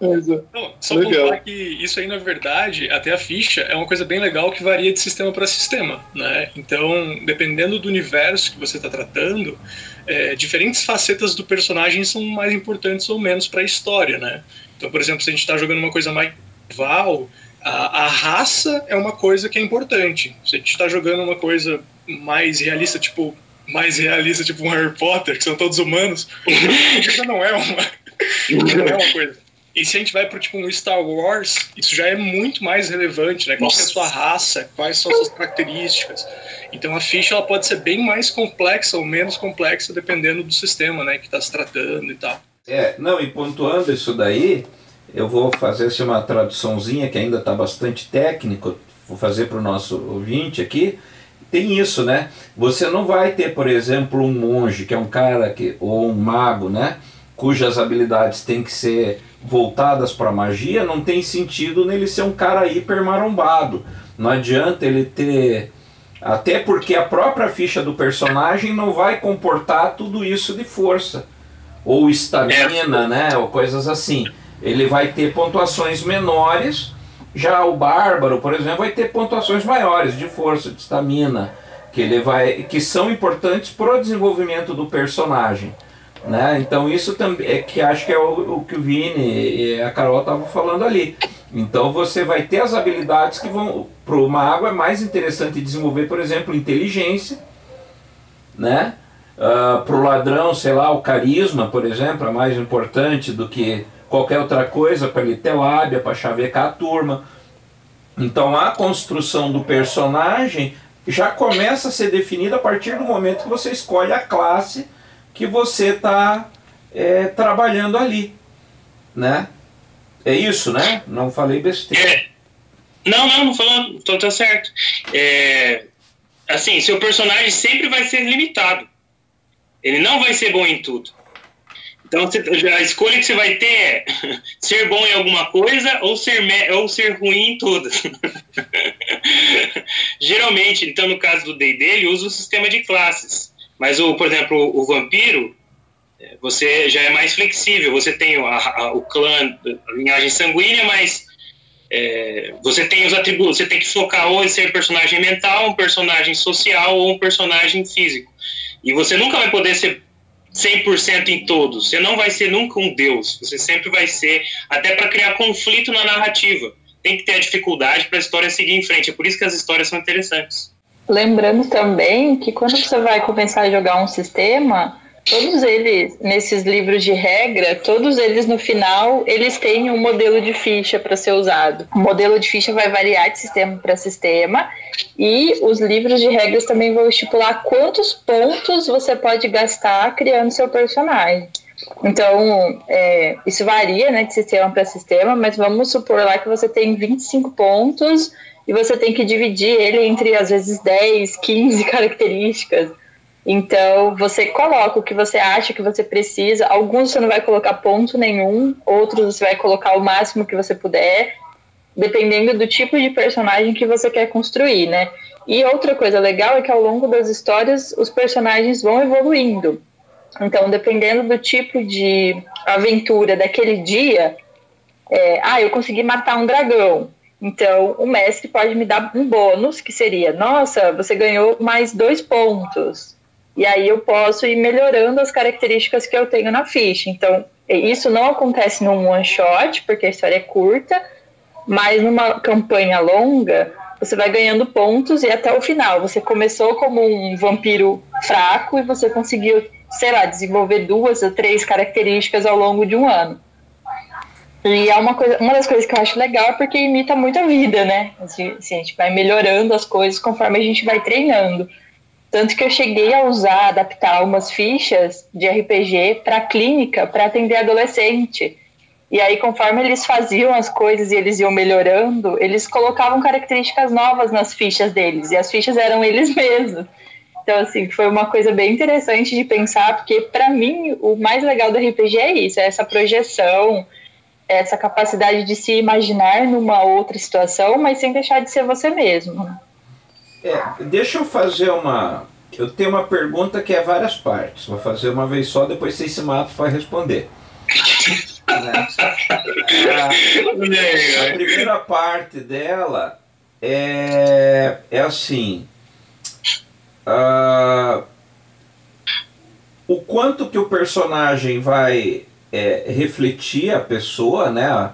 Não, não, não, só legal. que isso aí, na verdade, até a ficha é uma coisa bem legal que varia de sistema para sistema, né? Então, dependendo do universo que você está tratando, é, diferentes facetas do personagem são mais importantes ou menos para a história, né? Então, por exemplo, se a gente está jogando uma coisa mais val a, a, raça é uma coisa que é importante. Se a gente está jogando uma coisa mais realista, tipo mais realista, tipo um Harry Potter, que são todos humanos, isso não é uma, não é uma coisa. E se a gente vai para tipo um Star Wars, isso já é muito mais relevante, né? Qual é a sua raça, quais são as suas características. Então a ficha ela pode ser bem mais complexa ou menos complexa dependendo do sistema, né, que está se tratando e tal. É, não, e pontuando isso daí, eu vou fazer assim, uma traduçãozinha que ainda está bastante técnico, vou fazer para o nosso ouvinte aqui. Tem isso, né? Você não vai ter, por exemplo, um monge, que é um cara que, ou um mago, né? Cujas habilidades têm que ser voltadas para magia, não tem sentido nele ser um cara hiper marombado. Não adianta ele ter. Até porque a própria ficha do personagem não vai comportar tudo isso de força. Ou estamina, né? Ou coisas assim ele vai ter pontuações menores. Já o bárbaro, por exemplo, vai ter pontuações maiores de força, de estamina, que ele vai, que são importantes para o desenvolvimento do personagem. Né? Então isso também é que acho que é o, o que o Vini e a Carol estavam falando ali. Então você vai ter as habilidades que vão para o mago é mais interessante desenvolver, por exemplo, inteligência, né? Uh, ah, para o ladrão, sei lá, o carisma, por exemplo, é mais importante do que qualquer outra coisa para ele ter lábia, para chavecar a turma. Então a construção do personagem já começa a ser definida a partir do momento que você escolhe a classe que você está é, trabalhando ali, né? É isso, né? Não falei besteira. É. Não, não, não falando, então tá certo. É, assim, seu personagem sempre vai ser limitado. Ele não vai ser bom em tudo. Então a escolha que você vai ter é ser bom em alguma coisa ou ser, ou ser ruim em todas. geralmente, então no caso do D&D, ele usa o sistema de classes. Mas, o, por exemplo, o, o vampiro, é, você já é mais flexível. Você tem a, a, o clã, a linhagem sanguínea, mas é, você tem os atributos. Você tem que focar ou em ser personagem mental, um personagem social ou um personagem físico. E você nunca vai poder ser 100% em todos. Você não vai ser nunca um deus. Você sempre vai ser, até para criar conflito na narrativa. Tem que ter a dificuldade para a história seguir em frente. É por isso que as histórias são interessantes. Lembrando também que quando você vai começar a jogar um sistema, todos eles, nesses livros de regra, todos eles no final, eles têm um modelo de ficha para ser usado. O modelo de ficha vai variar de sistema para sistema e os livros de regras também vão estipular quantos pontos você pode gastar criando seu personagem. Então, é, isso varia né, de sistema para sistema, mas vamos supor lá que você tem 25 pontos e você tem que dividir ele entre, às vezes, 10, 15 características. Então, você coloca o que você acha que você precisa. Alguns você não vai colocar ponto nenhum, outros você vai colocar o máximo que você puder, dependendo do tipo de personagem que você quer construir, né? E outra coisa legal é que ao longo das histórias os personagens vão evoluindo. Então, dependendo do tipo de aventura daquele dia, é, ah, eu consegui matar um dragão. Então, o mestre pode me dar um bônus, que seria: nossa, você ganhou mais dois pontos. E aí eu posso ir melhorando as características que eu tenho na ficha. Então, isso não acontece num one shot, porque a história é curta, mas numa campanha longa, você vai ganhando pontos e até o final. Você começou como um vampiro fraco e você conseguiu, sei lá, desenvolver duas ou três características ao longo de um ano. E é uma, coisa, uma das coisas que eu acho legal é porque imita muito a vida, né? Assim, assim, a gente vai melhorando as coisas conforme a gente vai treinando. Tanto que eu cheguei a usar, adaptar umas fichas de RPG para clínica, para atender adolescente. E aí, conforme eles faziam as coisas e eles iam melhorando, eles colocavam características novas nas fichas deles. E as fichas eram eles mesmos. Então, assim, foi uma coisa bem interessante de pensar, porque para mim o mais legal do RPG é isso, é essa projeção, essa capacidade de se imaginar numa outra situação, mas sem deixar de ser você mesmo. É, deixa eu fazer uma. Eu tenho uma pergunta que é várias partes. Vou fazer uma vez só, depois vocês se matam para responder. né? a, a primeira parte dela é, é assim. Uh, o quanto que o personagem vai é, refletir a pessoa, né?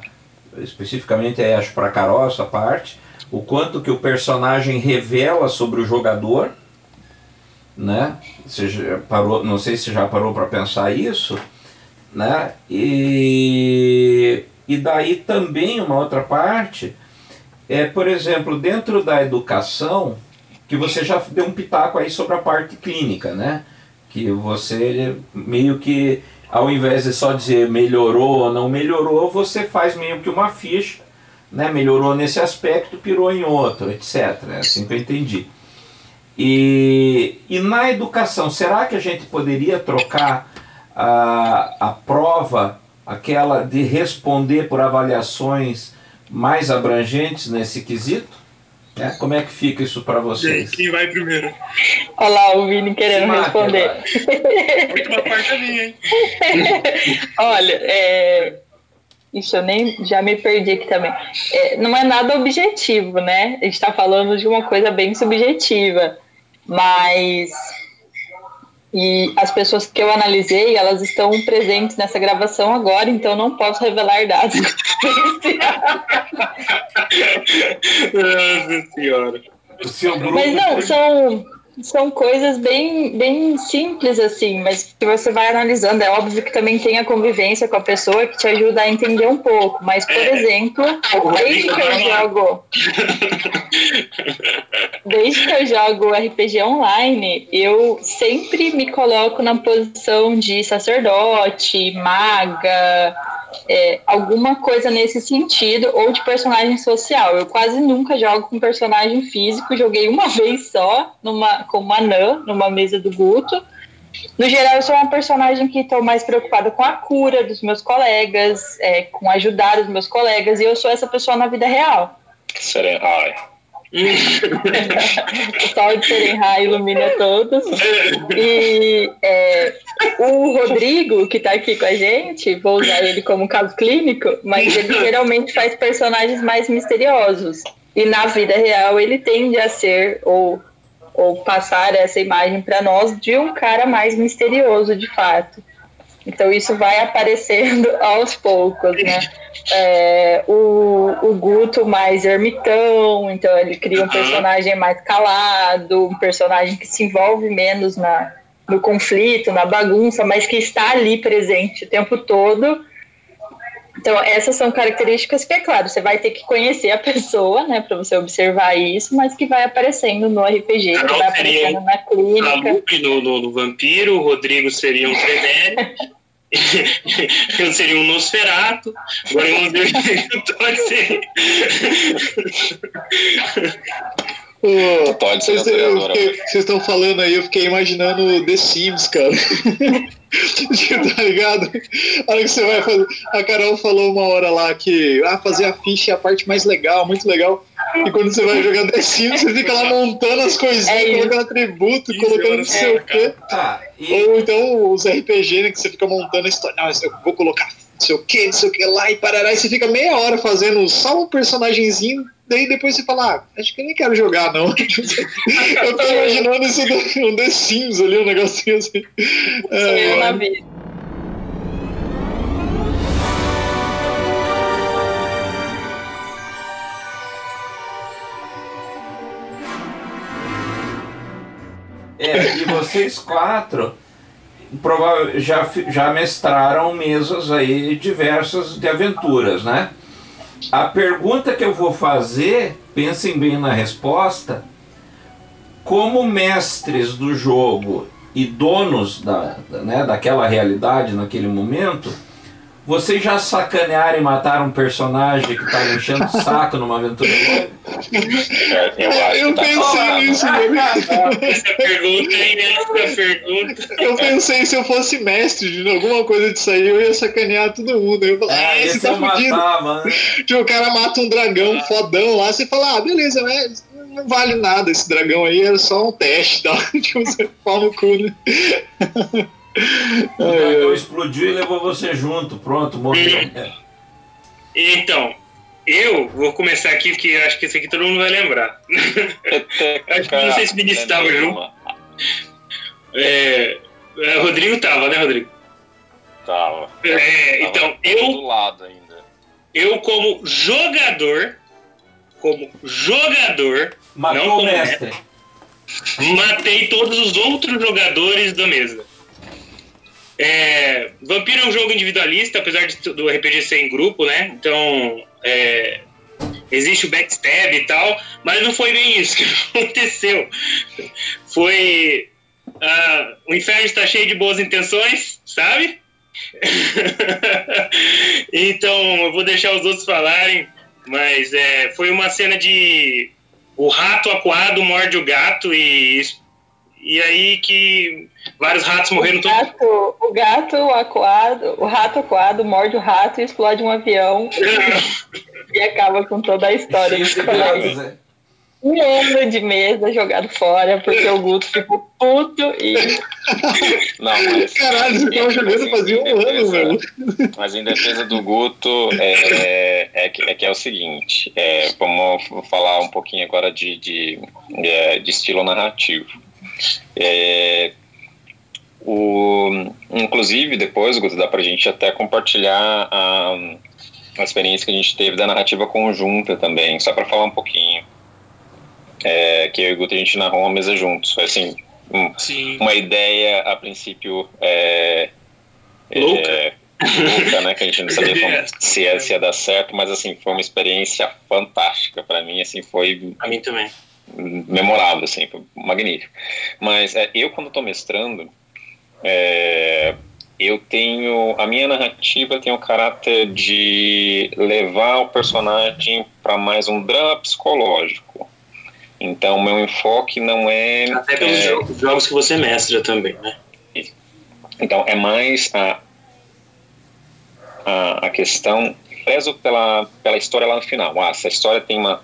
Especificamente acho para Carol essa parte o quanto que o personagem revela sobre o jogador, né? Você parou, não sei se já parou para pensar isso, né? E, e daí também uma outra parte é, por exemplo, dentro da educação, que você já deu um pitaco aí sobre a parte clínica, né? Que você meio que, ao invés de só dizer melhorou ou não melhorou, você faz meio que uma ficha né, melhorou nesse aspecto, pirou em outro, etc. É assim que eu entendi. E, e na educação, será que a gente poderia trocar a, a prova, aquela de responder por avaliações mais abrangentes nesse quesito? É, como é que fica isso para vocês? Quem vai primeiro? Olha lá o Vini querendo responder. Última parte é minha, hein? Olha, é, isso eu nem já me perdi aqui também. É, não é nada objetivo, né? A gente está falando de uma coisa bem subjetiva, mas e as pessoas que eu analisei, elas estão presentes nessa gravação agora, então não posso revelar dados. Nossa senhora. Mas não, são são coisas bem, bem simples, assim, mas que você vai analisando. É óbvio que também tem a convivência com a pessoa que te ajuda a entender um pouco. Mas, por é. exemplo, desde que eu jogo. Desde que eu jogo RPG online, eu sempre me coloco na posição de sacerdote, maga é, alguma coisa nesse sentido, ou de personagem social. Eu quase nunca jogo com personagem físico, joguei uma vez só numa, com uma Anã, numa mesa do Guto. No geral, eu sou uma personagem que estou mais preocupada com a cura dos meus colegas, é, com ajudar os meus colegas, e eu sou essa pessoa na vida real. Serena. Ai. o sol de Serenhai ilumina todos. E é, o Rodrigo, que está aqui com a gente, vou usar ele como caso clínico, mas ele geralmente faz personagens mais misteriosos. E na vida real ele tende a ser, ou, ou passar essa imagem para nós, de um cara mais misterioso de fato. Então isso vai aparecendo aos poucos, né? É, o, o Guto mais ermitão, então ele cria um personagem mais calado, um personagem que se envolve menos na, no conflito, na bagunça, mas que está ali presente o tempo todo. Então, essas são características que, é claro, você vai ter que conhecer a pessoa, né, para você observar isso, mas que vai aparecendo no RPG, que vai aparecendo na clínica. No, no, no Vampiro, o Rodrigo seria um Tremere. eu seria um Nosferato, agora eu não pode ser. Vocês, vocês estão falando aí, eu fiquei imaginando The Sims, cara. tá ligado? A hora que você vai fazer. A Carol falou uma hora lá que ah, fazer a ficha é a parte mais legal, muito legal. E quando você vai jogar The Sims, você fica lá montando as coisinhas, é colocando atributo, colocando não sei o quê. Tá, e... Ou então os RPG, né, que você fica montando a história. Não, eu vou colocar sei o que, não sei o que lá, e parará, e você fica meia hora fazendo só um personagemzinho daí depois você fala, ah, acho que eu nem quero jogar, não. eu tô imaginando isso do, um The Sims ali, um negocinho assim. É, na vida. É, e vocês quatro já, já mestraram mesas aí diversas de aventuras, né? A pergunta que eu vou fazer, pensem bem na resposta, como mestres do jogo e donos da, né, daquela realidade naquele momento, vocês já sacanearam e mataram um personagem que estava enchendo o saco numa aventura longa? Eu, eu tá pensei nisso, Essa pergunta, hein? Essa pergunta. Eu pensei, se eu fosse mestre de alguma coisa disso aí, eu ia sacanear todo mundo. Eu ia falar, ah, esse tá fudido. Matava, né? Tipo, o cara mata um dragão ah. fodão lá, você fala, ah, beleza, mas não vale nada esse dragão aí, era só um teste, tá? Tipo, você pau no cu, né? O dragão explodiu e levou você junto. Pronto, morreu. Então, eu vou começar aqui, porque acho que esse aqui todo mundo vai lembrar. acho que não sei se o Vinícius estava junto. É, é, Rodrigo tava, né, Rodrigo? Tava. É, então, eu. Do lado ainda. Eu, como jogador, como jogador, Matou não como mestre. mestre, matei todos os outros jogadores da mesa. É, Vampiro é um jogo individualista, apesar de, do RPG ser em grupo, né? Então, é, existe o backstab e tal, mas não foi bem isso que aconteceu. Foi. Uh, o inferno está cheio de boas intenções, sabe? então, eu vou deixar os outros falarem, mas é, foi uma cena de. O rato acuado morde o gato e e aí que vários ratos morreram. O gato, o gato acuado, o rato acuado morde o rato e explode um avião e, e acaba com toda a história. É. Um ano de mesa jogado fora porque o Guto ficou puto e. Não, mas. Caralho, você tava jogando fazia um ano, velho. Mas em defesa do Guto, é, é, que, é que é o seguinte: é, vamos falar um pouquinho agora de, de, de, de estilo narrativo. É, o, inclusive, depois, Guto, dá pra gente até compartilhar a, a experiência que a gente teve da narrativa conjunta também, só para falar um pouquinho. É, que eu e o Guto a gente narrou uma mesa juntos. Foi assim, um, uma ideia a princípio. É, louca. É, louca, né? Que a gente não sabia como, se, ia, se ia dar certo, mas assim, foi uma experiência fantástica para mim. Assim, foi. A mim também memorável, assim, magnífico. Mas é, eu, quando estou mestrando, é, eu tenho. A minha narrativa tem o caráter de levar o personagem para mais um drama psicológico. Então, meu enfoque não é. Até pelos é, jogos, jogos que você mestra também, né? Então, é mais a, a, a questão preso pela, pela história lá no final. Ah, essa história tem uma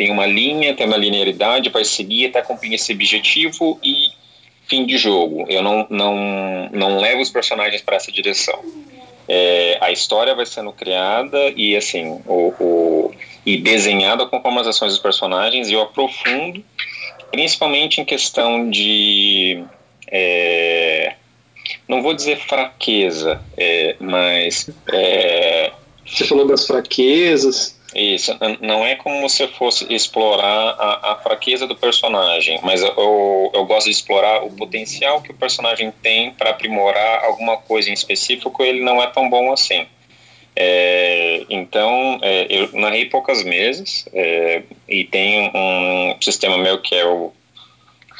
tem uma linha, tem uma linearidade, vai seguir até cumprir esse objetivo e fim de jogo. Eu não, não, não levo os personagens para essa direção. É, a história vai sendo criada e assim o, o, e desenhada conforme as ações dos personagens e eu aprofundo principalmente em questão de é, não vou dizer fraqueza, é, mas é, você falou das fraquezas. Isso, não é como se fosse explorar a, a fraqueza do personagem, mas eu, eu gosto de explorar o potencial que o personagem tem para aprimorar alguma coisa em específico, ele não é tão bom assim. É, então, é, eu narrei poucas mesas é, e tenho um sistema meu que é o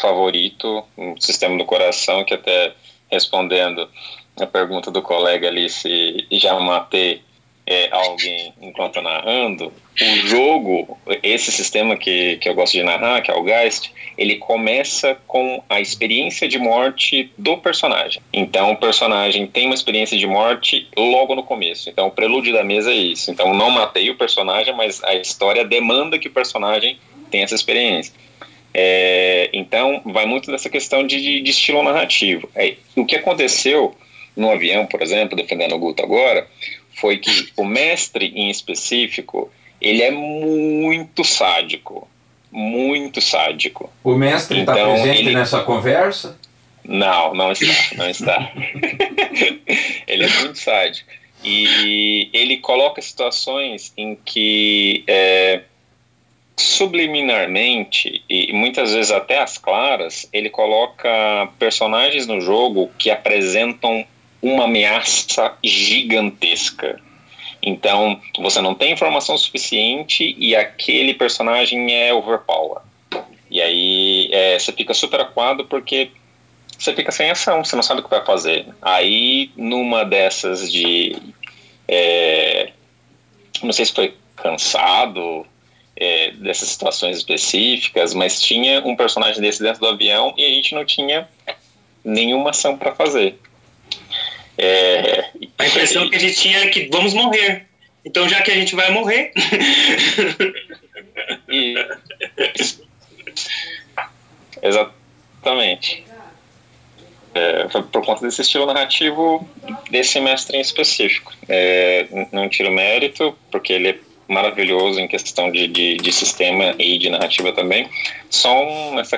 favorito, um sistema do coração, que até respondendo a pergunta do colega ali se já matei é, alguém enquanto narrando, o jogo, esse sistema que, que eu gosto de narrar, que é o Geist, ele começa com a experiência de morte do personagem. Então, o personagem tem uma experiência de morte logo no começo. Então, o prelúdio da mesa é isso. Então, não matei o personagem, mas a história demanda que o personagem tenha essa experiência. É, então, vai muito dessa questão de, de estilo narrativo. É, o que aconteceu no avião, por exemplo, defendendo o Guto agora, foi que o mestre em específico, ele é muito sádico, muito sádico. O mestre está então, presente ele... nessa conversa? Não, não está, não está. ele é muito sádico. E ele coloca situações em que é, subliminarmente e muitas vezes até as claras, ele coloca personagens no jogo que apresentam uma ameaça gigantesca. Então, você não tem informação suficiente e aquele personagem é overpower. E aí é, você fica super aquado porque você fica sem ação, você não sabe o que vai fazer. Aí, numa dessas de. É, não sei se foi cansado é, dessas situações específicas, mas tinha um personagem desse dentro do avião e a gente não tinha nenhuma ação para fazer. É, a impressão que a gente tinha é que vamos morrer. Então, já que a gente vai morrer. e, exatamente. É, por conta desse estilo narrativo desse mestre em específico. É, não tiro mérito, porque ele é maravilhoso em questão de, de, de sistema e de narrativa também. Só um, essa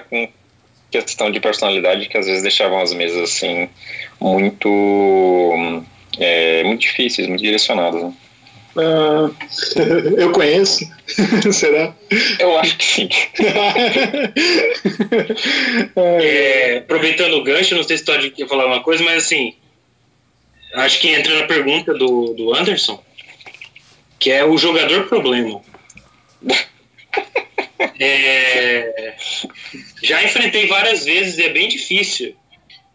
questão de personalidade que às vezes deixavam as mesas assim muito é, muito difíceis, muito direcionadas. Né? Ah, eu conheço. Será? Eu acho que sim. é, aproveitando o gancho, não sei se pode falar uma coisa, mas assim, acho que entra na pergunta do, do Anderson, que é o jogador problema. É, já enfrentei várias vezes e é bem difícil.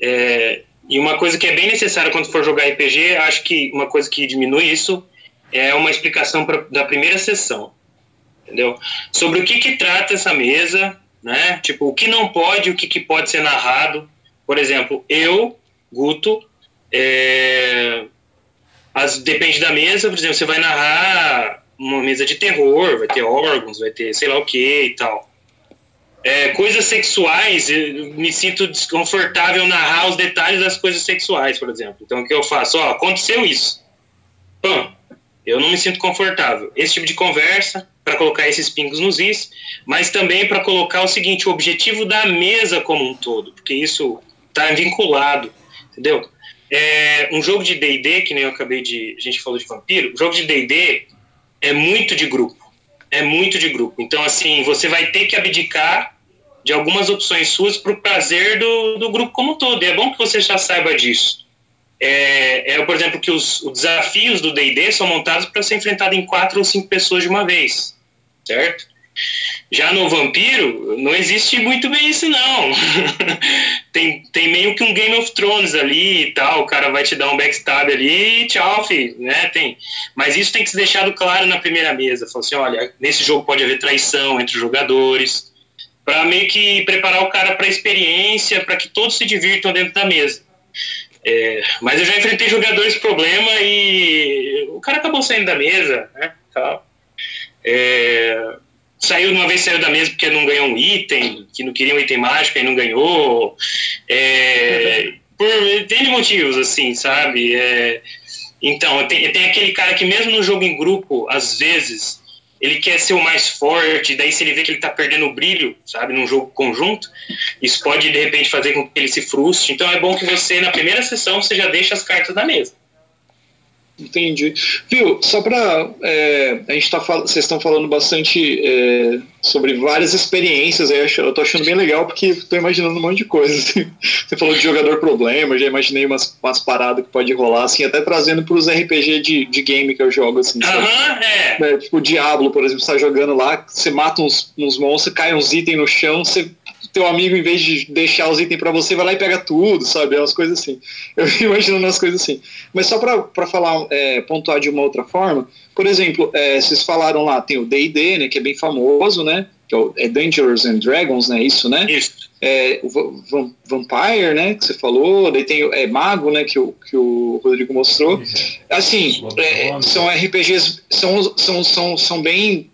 É, e uma coisa que é bem necessária quando for jogar RPG, acho que uma coisa que diminui isso é uma explicação pra, da primeira sessão, entendeu? Sobre o que, que trata essa mesa, né? Tipo, o que não pode, o que, que pode ser narrado. Por exemplo, eu, Guto, é, as, depende da mesa, por exemplo, você vai narrar uma mesa de terror, vai ter órgãos, vai ter sei lá o que e tal. É, coisas sexuais, me sinto desconfortável narrar os detalhes das coisas sexuais, por exemplo. Então, o que eu faço? Ó, aconteceu isso. Pã, eu não me sinto confortável. Esse tipo de conversa, para colocar esses pingos nos is, mas também para colocar o seguinte, o objetivo da mesa como um todo, porque isso está vinculado, entendeu? É, um jogo de D&D, que nem eu acabei de... A gente falou de vampiro. O jogo de D&D é muito de grupo. É muito de grupo. Então, assim, você vai ter que abdicar de algumas opções suas para o prazer do, do grupo como um todo. E é bom que você já saiba disso. É, é por exemplo, que os, os desafios do D&D são montados para ser enfrentado em quatro ou cinco pessoas de uma vez, certo? Já no Vampiro, não existe muito bem isso, não. tem, tem meio que um Game of Thrones ali e tal, o cara vai te dar um backstab ali e tchau, filho, né? Tem. Mas isso tem que ser deixado claro na primeira mesa. Falar assim, olha, nesse jogo pode haver traição entre os jogadores, para meio que preparar o cara para experiência, para que todos se divirtam dentro da mesa. É, mas eu já enfrentei jogadores problema e o cara acabou saindo da mesa, né? É, saiu uma vez saiu da mesa porque não ganhou um item, que não queria um item mágico e não ganhou. É, por N motivos, assim, sabe? É, então, tem, tem aquele cara que mesmo no jogo em grupo, às vezes, ele quer ser o mais forte, daí se ele vê que ele tá perdendo o brilho, sabe, num jogo conjunto, isso pode de repente fazer com que ele se frustre. Então é bom que você, na primeira sessão, você já deixa as cartas na mesa. Entendi. Viu, só para. É, a gente tá vocês estão falando bastante é, sobre várias experiências, eu tô achando bem legal porque estou imaginando um monte de coisas. Assim. Você falou de jogador problema, já imaginei umas, umas paradas que pode rolar, assim, até trazendo para os RPG de, de game que eu jogo, assim. Aham, uh -huh, é. é. Tipo, o Diablo, por exemplo, você tá jogando lá, você mata uns, uns monstros, cai uns itens no chão, você teu amigo, em vez de deixar os itens para você, vai lá e pega tudo, sabe? É umas coisas assim. Eu fico imaginando umas coisas assim. Mas só para falar, é, pontuar de uma outra forma, por exemplo, é, vocês falaram lá, tem o D&D, né, que é bem famoso, né? Que é, o, é Dangerous and Dragons, né? Isso, né? Isso. É, o Vampire, né? Que você falou, daí tem é, Mago, né? Que o, que o Rodrigo mostrou. Assim, é, são RPGs, são, são, são, são bem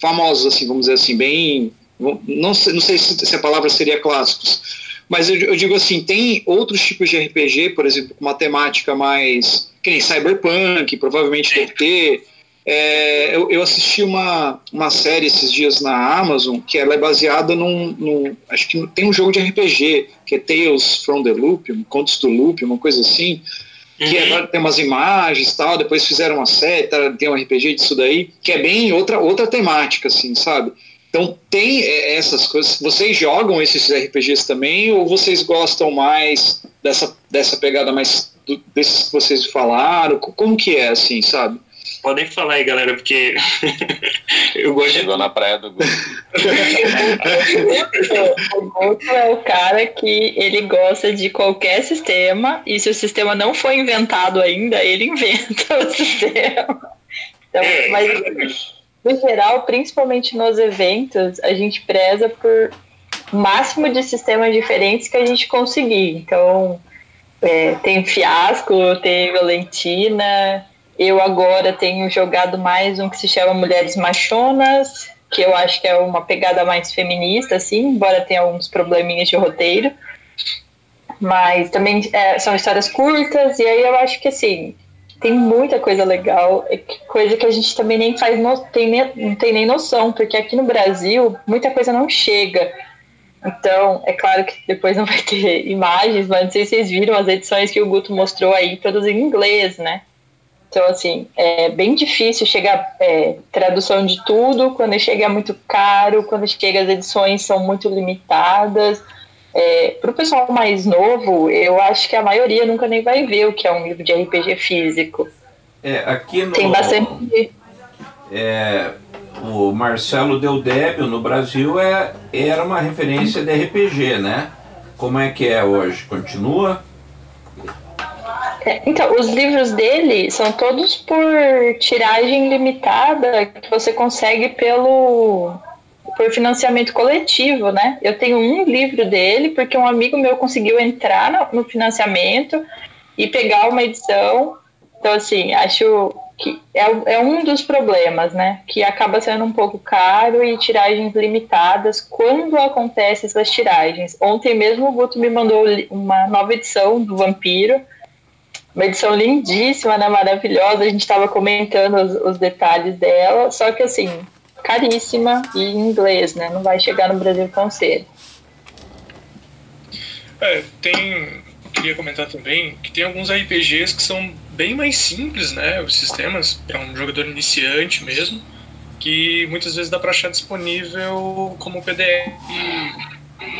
famosos, assim, vamos dizer assim, bem não sei, não sei se a palavra seria clássicos, mas eu, eu, digo assim, tem outros tipos de RPG, por exemplo, com uma temática mais, que nem Cyberpunk, provavelmente deve ter. É, eu, eu, assisti uma, uma série esses dias na Amazon, que ela é baseada num, num, Acho que tem um jogo de RPG, que é Tales from the Loop, um Contos do Loop, uma coisa assim. Que é, uhum. tem umas imagens e tal, depois fizeram uma série, tá, tem um RPG disso daí, que é bem outra, outra temática, assim, sabe? Então tem é, essas coisas. Vocês jogam esses RPGs também ou vocês gostam mais dessa, dessa pegada mais do, desses que vocês falaram? Como que é assim, sabe? Podem falar aí, galera, porque eu gosto. Chegou na praia do Guto. o Guto é o cara que ele gosta de qualquer sistema e se o sistema não foi inventado ainda, ele inventa o sistema. Então, é, mas no geral, principalmente nos eventos, a gente preza por o máximo de sistemas diferentes que a gente conseguir. Então, é, tem Fiasco, tem Valentina. Eu agora tenho jogado mais um que se chama Mulheres Machonas, que eu acho que é uma pegada mais feminista, assim, embora tenha alguns probleminhas de roteiro. Mas também é, são histórias curtas, e aí eu acho que, assim, tem muita coisa legal, é coisa que a gente também nem faz, no, tem nem, não tem nem noção, porque aqui no Brasil muita coisa não chega. Então, é claro que depois não vai ter imagens, mas não sei se vocês viram as edições que o Guto mostrou aí, todas em inglês, né? Então, assim, é bem difícil chegar é, tradução de tudo, quando chega é muito caro, quando chega as edições são muito limitadas. É, para o pessoal mais novo, eu acho que a maioria nunca nem vai ver o que é um livro de RPG físico. É, aqui no, Tem bastante. É, o Marcelo Deldébio no Brasil é, era uma referência de RPG, né? Como é que é hoje? Continua? É, então, os livros dele são todos por tiragem limitada que você consegue pelo por financiamento coletivo, né? Eu tenho um livro dele porque um amigo meu conseguiu entrar no, financiamento e pegar uma edição. Então, assim, acho que é, é um dos problemas, né? Que acaba sendo um pouco caro e tiragens limitadas quando acontecem essas tiragens. Ontem mesmo o Guto me mandou uma nova edição do Vampiro, uma edição lindíssima, né? Maravilhosa. A gente estava comentando os, os detalhes dela, só que assim caríssima e em inglês, né? Não vai chegar no Brasil tão cedo. É, tem. Queria comentar também que tem alguns RPGs que são bem mais simples, né? Os sistemas, para um jogador iniciante mesmo, que muitas vezes dá para achar disponível como PDF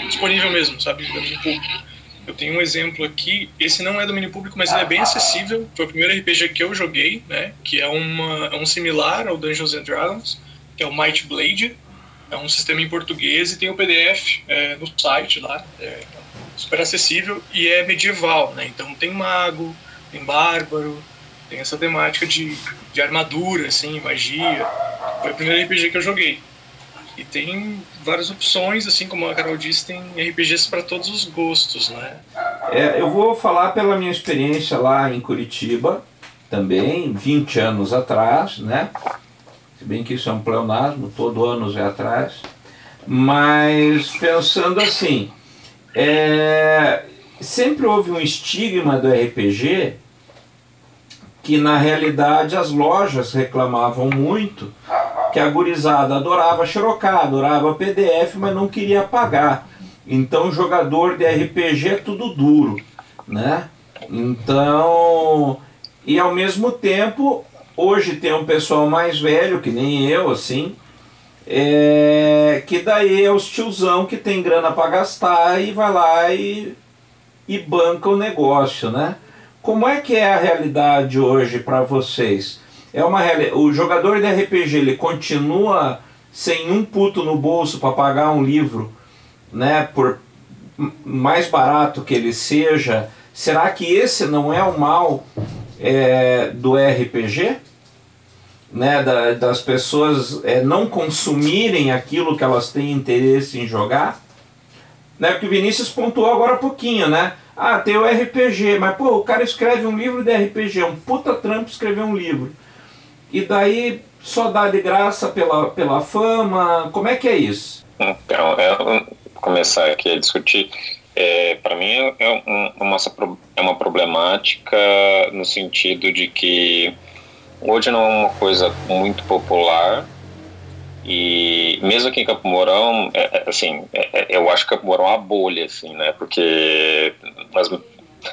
disponível mesmo, sabe? Domínio público. Eu tenho um exemplo aqui, esse não é domínio público, mas ele é bem acessível. Foi o primeiro RPG que eu joguei, né? Que é, uma, é um similar ao Dungeons and Dragons, que é o Might Blade. É um sistema em português e tem o PDF é, no site lá. É super acessível e é medieval, né? Então tem mago, tem bárbaro, tem essa temática de, de armadura, assim, magia. Foi o primeiro RPG que eu joguei. E tem várias opções, assim como a Carol disse, tem RPGs para todos os gostos, né? É, eu vou falar pela minha experiência lá em Curitiba, também, 20 anos atrás, né? Se bem que isso é um pleonasmo, todo ano é atrás. Mas pensando assim, é, sempre houve um estigma do RPG que na realidade as lojas reclamavam muito que a gurizada adorava xerocar, adorava PDF, mas não queria pagar. Então jogador de RPG é tudo duro, né? Então, e ao mesmo tempo, hoje tem um pessoal mais velho, que nem eu, assim, é, que daí é os tiozão que tem grana para gastar e vai lá e, e banca o negócio, né? Como é que é a realidade hoje para vocês? É uma o jogador de RPG ele continua sem um puto no bolso para pagar um livro, né? Por mais barato que ele seja, será que esse não é o mal é, do RPG? Né, da, das pessoas é, não consumirem aquilo que elas têm interesse em jogar? Né, porque o Vinícius pontuou agora pouquinho, né? Ah, tem o RPG, mas pô, o cara escreve um livro de RPG, é um puta trampo escrever um livro. E daí só dá de graça pela, pela fama, como é que é isso? Então, é, começar aqui a discutir, é, para mim é, é uma, é uma problemática no sentido de que hoje não é uma coisa muito popular e mesmo aqui em Campo Mourão, é, é assim, é, é, eu acho que Campo Mourão é uma bolha, assim, né? Porque as,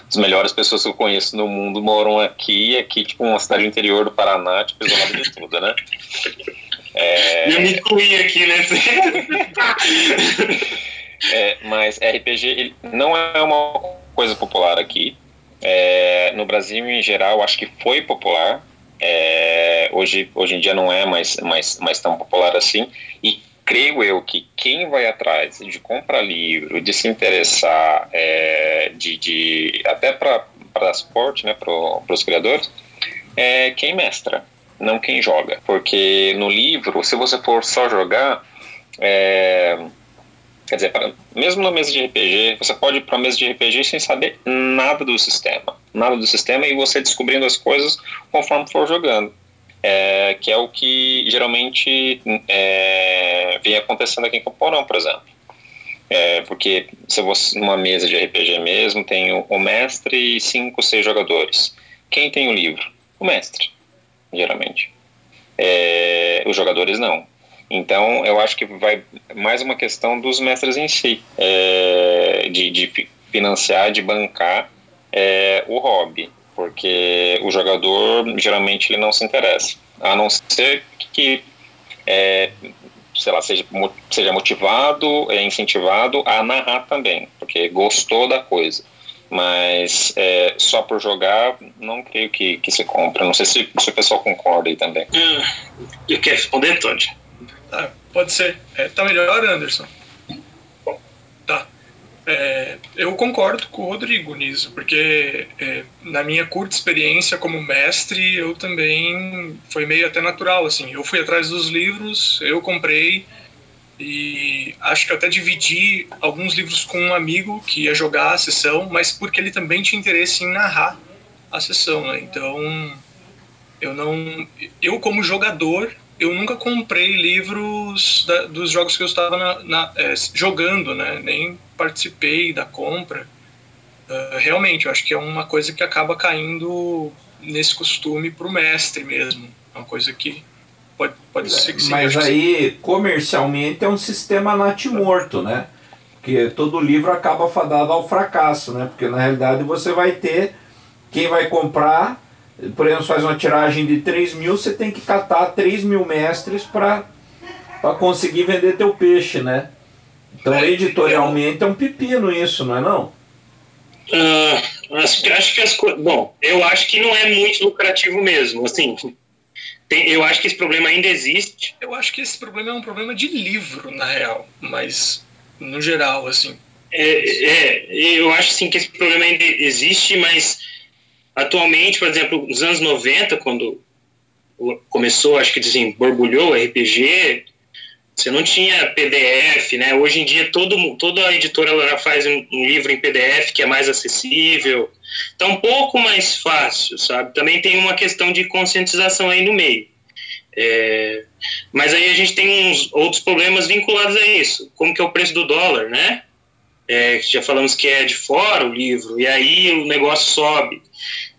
as melhores pessoas que eu conheço no mundo moram aqui, aqui, tipo, uma cidade interior do Paraná, tipo, isolada de tudo, né? É... Eu me incluí aqui, né? é, mas RPG não é uma coisa popular aqui. É, no Brasil, em geral, acho que foi popular, é, hoje, hoje em dia não é mais, mais, mais tão popular assim. E creio eu que quem vai atrás de comprar livro, de se interessar, é, de, de até para dar suporte né, para os criadores, é quem mestra, não quem joga. Porque no livro, se você for só jogar, é, Quer dizer, mesmo na mesa de RPG, você pode ir para mesa de RPG sem saber nada do sistema. Nada do sistema e você descobrindo as coisas conforme for jogando. É, que é o que geralmente é, vem acontecendo aqui em Camporão, por exemplo. É, porque se você numa mesa de RPG mesmo, tem o, o mestre e cinco, seis jogadores. Quem tem o livro? O mestre, geralmente. É, os jogadores não. Então, eu acho que vai mais uma questão dos mestres em si, é, de, de, financiar, de bancar é, o hobby, porque o jogador geralmente ele não se interessa, a não ser que é, sei lá, seja, seja motivado, é, incentivado a narrar também, porque gostou da coisa. Mas é, só por jogar, não creio que, que se compra. Não sei se, se o pessoal concorda aí também. Hum, eu quero responder, Todd. Ah, pode ser. É, tá melhor, Anderson? Tá. É, eu concordo com o Rodrigo nisso, porque é, na minha curta experiência como mestre, eu também foi meio até natural, assim. Eu fui atrás dos livros, eu comprei e acho que até dividi alguns livros com um amigo que ia jogar a sessão, mas porque ele também tinha interesse em narrar a sessão, né? Então, eu não, eu como jogador eu nunca comprei livros da, dos jogos que eu estava é, jogando, né? Nem participei da compra. Uh, realmente, eu acho que é uma coisa que acaba caindo nesse costume para o mestre mesmo. É uma coisa que pode, pode é, ser que sim. Mas aí, comercialmente, é um sistema natimorto, né? Porque todo livro acaba fadado ao fracasso, né? Porque na realidade você vai ter quem vai comprar por exemplo, faz uma tiragem de 3 mil, você tem que catar 3 mil mestres para conseguir vender teu peixe, né? Então, é, editorialmente, é um pepino isso, não é não? Uh, acho, acho que as coisas... Bom, eu acho que não é muito lucrativo mesmo, assim... Tem, eu acho que esse problema ainda existe. Eu acho que esse problema é um problema de livro, na real, mas no geral, assim. É, é eu acho sim que esse problema ainda existe, mas Atualmente, por exemplo, nos anos 90, quando começou, acho que dizem, borbulhou o RPG, você não tinha PDF, né? Hoje em dia todo, toda editora ela faz um, um, livro em PDF que é mais acessível, tá um pouco mais fácil, sabe? Também tem uma questão de conscientização aí no meio. É, Mas aí a gente tem uns outros problemas vinculados a isso, como que é o preço do dólar, né? É, já falamos que é de fora o livro, e aí o negócio sobe.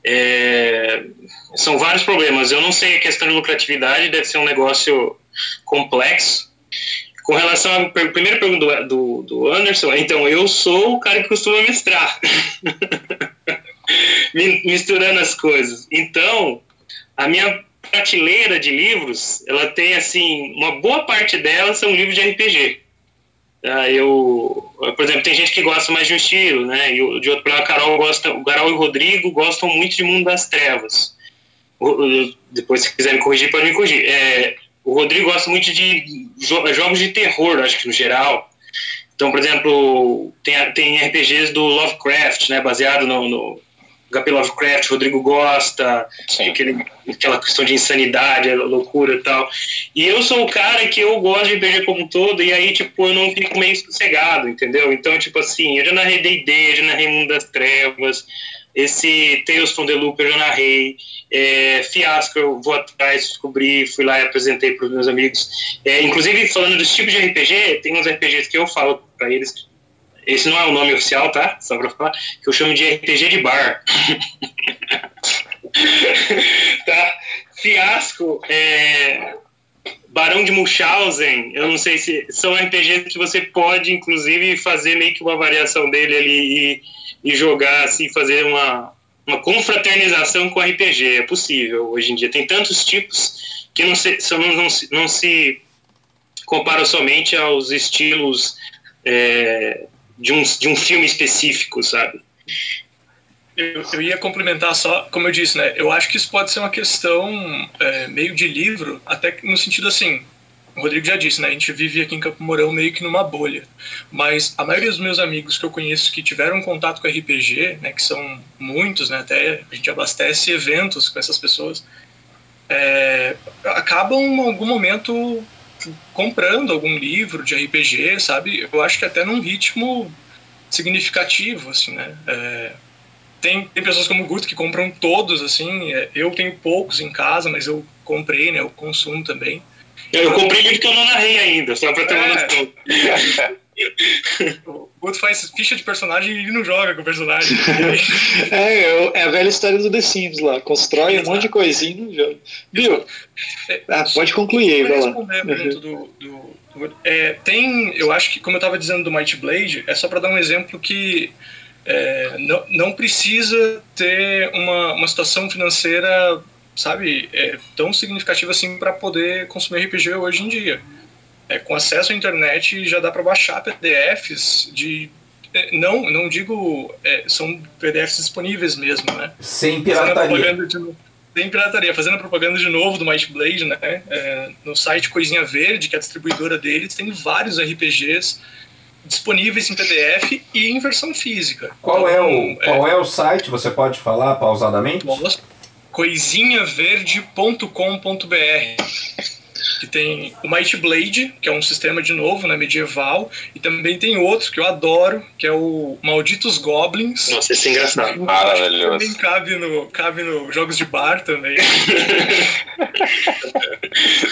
É, são vários problemas. Eu não sei a questão de lucratividade, deve ser um negócio complexo. Com relação à primeira pergunta do, do Anderson, então eu sou o cara que costuma mestrar, misturando as coisas. Então, a minha prateleira de livros, ela tem assim, uma boa parte delas são livros de RPG. Ah, eu, por exemplo, tem gente que gosta mais de um estilo, né? E de outro lado, a Carol gosta, o Carol e o Rodrigo gostam muito de Mundo das Trevas. Depois, se quiser me corrigir, pode me corrigir. É, o Rodrigo gosta muito de jo jogos de terror, acho que no geral. Então, por exemplo, tem, tem RPGs do Lovecraft, né? Baseado no, no HP Lovecraft, Rodrigo gosta, aquele, aquela questão de insanidade, loucura e tal. E eu sou o cara que eu gosto de RPG como um todo, e aí, tipo, eu não fico meio sossegado, entendeu? Então, tipo assim, eu já narrei D&D, já narrei Mundo das Trevas, esse Tales from the Loop eu já narrei, é, Fiasco eu vou atrás, descobri, fui lá e apresentei para os meus amigos. É, inclusive, falando dos tipos de RPG, tem uns RPGs que eu falo para eles esse não é o nome oficial, tá? Só pra falar. Que eu chamo de RPG de bar. tá? Fiasco, é... Barão de Munchausen, eu não sei se são RPGs que você pode, inclusive, fazer meio que uma variação dele ali e, e jogar, assim, fazer uma, uma confraternização com RPG. É possível hoje em dia. Tem tantos tipos que não se, não, não, não se compara somente aos estilos é, de um, de um filme específico, sabe? Eu, eu, ia complementar só, como eu disse, né? Eu acho que isso pode ser uma questão é, meio de livro, até no sentido assim. O Rodrigo já disse, né? A gente vive aqui em Campo Mourão meio que numa bolha. Mas a maioria dos meus amigos que eu conheço que tiveram contato com RPG, né? Que são muitos, né? Até a gente abastece eventos com essas pessoas. É, acabam em algum momento comprando algum livro de RPG, sabe? Eu acho que até num ritmo significativo, assim, né? É, tem, tem pessoas como o Guto que compram todos, assim. É, eu tenho poucos em casa, mas eu comprei, né? Eu consumo também. Eu comprei livro que eu não narrei ainda, só pra ter uma é. noção. o outro faz ficha de personagem e não joga com o personagem. é, é a velha história do The Sims lá. Constrói Exato. um monte de coisinha e não joga. Viu? É, ah, pode concluir aí, vai lá. Uhum. Do, do, do, é, tem, eu acho que, como eu estava dizendo do Might Blade, é só para dar um exemplo que é, não, não precisa ter uma, uma situação financeira, sabe, é, tão significativa assim para poder consumir RPG hoje em dia é, com acesso à internet já dá para baixar PDFs de é, não não digo é, são PDFs disponíveis mesmo né? Sem pirataria. de, sem pirataria fazendo propaganda de novo do Might Blade né? É, no site Coisinha Verde que é a distribuidora deles tem vários RPGs disponíveis em PDF e em versão física. Qual então, é o qual é, é o site? Você pode falar pausadamente? Coisinhaverde.com.br que tem o Might Blade, que é um sistema de novo, né, medieval, e também tem outro que eu adoro, que é o Malditos Goblins. Nossa, esse é engraçado. Maravilhoso. Também cabe no, cabe no jogos de bar também.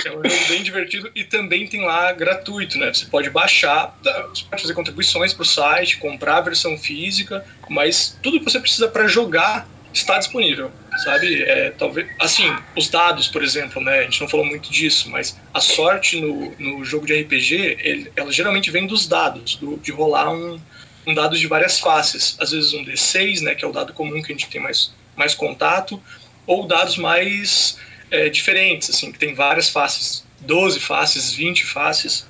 é um jogo bem divertido e também tem lá gratuito, né? Você pode baixar, você pode fazer contribuições para o site, comprar a versão física, mas tudo que você precisa para jogar está disponível, sabe? É, talvez, assim, os dados, por exemplo, né? A gente não falou muito disso, mas a sorte no, no jogo de RPG, ele, ela geralmente vem dos dados, do, de rolar um, um dado de várias faces. Às vezes um D6, né? Que é o dado comum que a gente tem mais, mais contato, ou dados mais é, diferentes, assim, que tem várias faces, 12 faces, 20 faces.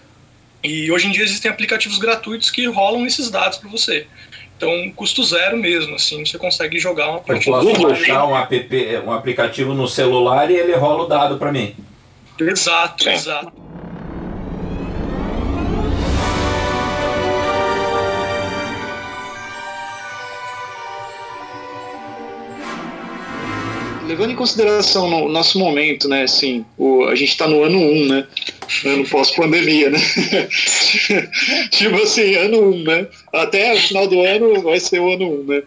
E hoje em dia existem aplicativos gratuitos que rolam esses dados para você. Então, custo zero mesmo, assim, você consegue jogar uma partida. Eu posso baixar um, app, um aplicativo no celular e ele rola o dado para mim. Exato, Sim. exato. Levando em consideração o no nosso momento, né, assim, o, a gente está no ano 1, um, né, ano pós-pandemia, né, tipo assim, ano 1, um, né, até o final do ano vai ser o ano 1, um, né,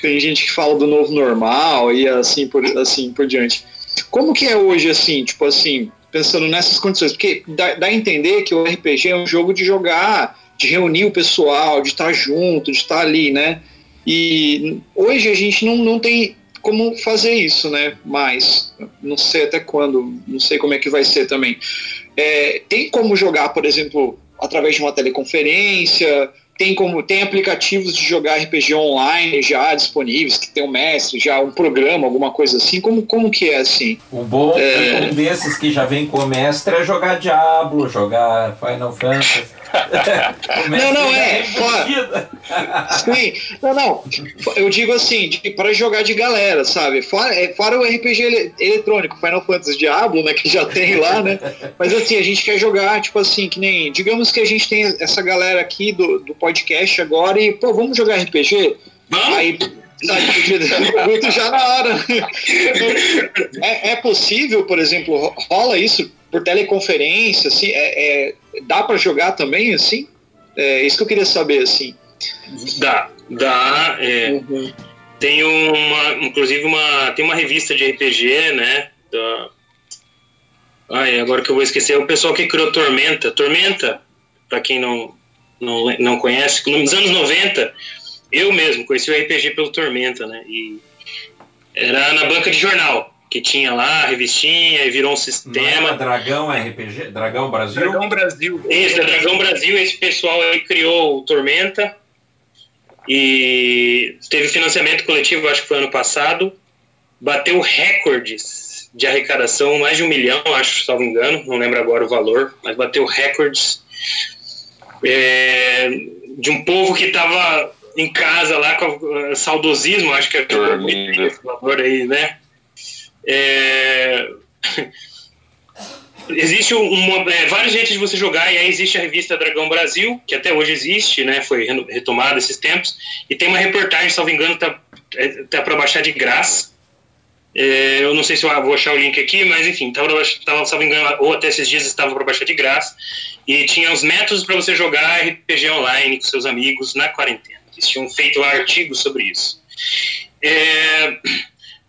tem gente que fala do novo normal e assim por, assim por diante. Como que é hoje, assim, tipo assim, pensando nessas condições, porque dá, dá a entender que o RPG é um jogo de jogar, de reunir o pessoal, de estar junto, de estar ali, né? E hoje a gente não, não tem como fazer isso, né? Mas não sei até quando, não sei como é que vai ser também. É, tem como jogar, por exemplo, através de uma teleconferência, tem como tem aplicativos de jogar RPG online já disponíveis, que tem um mestre, já um programa, alguma coisa assim. Como, como que é assim? O bom é... um desses que já vem com o mestre é jogar Diablo, jogar Final Fantasy. Não, não, é. Fora, sim, não, não. Eu digo assim, para jogar de galera, sabe? Fora, é, fora o RPG ele, eletrônico, Final Fantasy Diablo, né? Que já tem lá, né? Mas assim, a gente quer jogar, tipo assim, que nem. Digamos que a gente tem essa galera aqui do, do podcast agora e, pô, vamos jogar RPG? Vamos? Aí, muito já na hora. É, é, possível, por exemplo, rola isso por teleconferência, assim, é, é dá para jogar também, assim? É isso que eu queria saber, assim. Dá, dá. É, uhum. Tem uma, inclusive uma, tem uma revista de RPG, né? Da, ai, agora que eu vou esquecer, é o pessoal que criou Tormenta. Tormenta, para quem não, não, não conhece, nos anos 90, eu mesmo conheci o RPG pelo Tormenta, né? E era na banca de jornal que tinha lá, a revistinha, e virou um sistema. Não Dragão RPG? Dragão Brasil? Dragão Brasil. Isso, é Dragão Brasil, esse pessoal aí criou o Tormenta. E teve financiamento coletivo, acho que foi ano passado. Bateu recordes de arrecadação, mais de um milhão, acho, se não me engano, não lembro agora o valor, mas bateu recordes é, de um povo que estava em casa lá com saudosismo, acho que é esse valor aí, né? É... existe uma, é, vários jeitos de você jogar, e aí existe a revista Dragão Brasil, que até hoje existe, né, foi retomada esses tempos, e tem uma reportagem, me engano, tá, é, tá para baixar de graça. É, eu não sei se eu vou achar o link aqui, mas enfim, tava, tava, me engano, ou até esses dias estava para baixar de graça, e tinha os métodos para você jogar RPG online com seus amigos na quarentena. Eles tinham feito artigos sobre isso. É,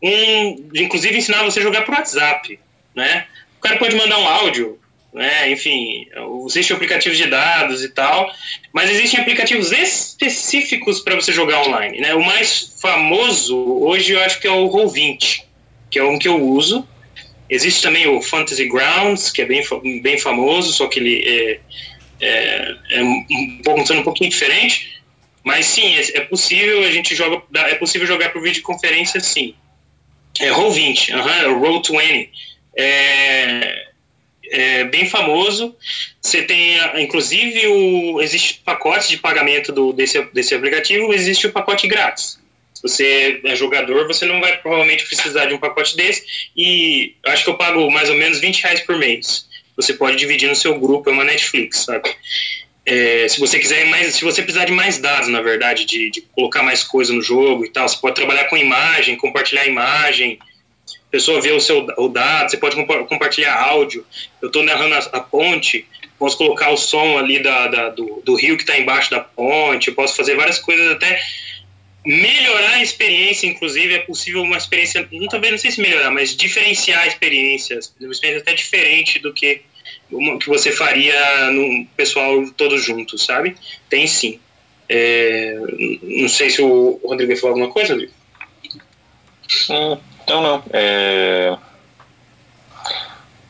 um, inclusive ensinar você a jogar por WhatsApp, né? O cara pode mandar um áudio, né? Enfim, existem aplicativos de dados e tal, mas existem aplicativos específicos para você jogar online, né? O mais famoso hoje eu acho que é o Roll20, que é um que eu uso. Existe também o Fantasy Grounds, que é bem, bem famoso, só que ele é, é, é um, um pouquinho diferente. Mas sim, é, é possível a gente joga, é possível jogar por videoconferência, sim. É, Roll20, uhum, Roll20. É, é bem famoso. Você tem, inclusive, o, existe pacotes de pagamento do, desse, desse aplicativo, existe o pacote grátis. Se você é jogador, você não vai provavelmente precisar de um pacote desse. E acho que eu pago mais ou menos 20 reais por mês. Você pode dividir no seu grupo, é uma Netflix, sabe? É, se você quiser mais, se você precisar de mais dados, na verdade, de, de, colocar mais coisa no jogo e tal, você pode trabalhar com imagem, compartilhar imagem, a pessoa vê o seu o dado, você pode compartilhar áudio. Eu estou narrando a, a, ponte, posso colocar o som ali da, da do, do, rio que está embaixo da ponte, posso fazer várias coisas até melhorar a experiência, inclusive é possível uma experiência, não também não sei se melhorar, mas diferenciar a experiência, uma experiência até diferente do que que você faria no pessoal todo junto, sabe? Tem sim. É, não sei se o Rodrigo vai falar alguma coisa, Rodrigo. Hum, então não. É...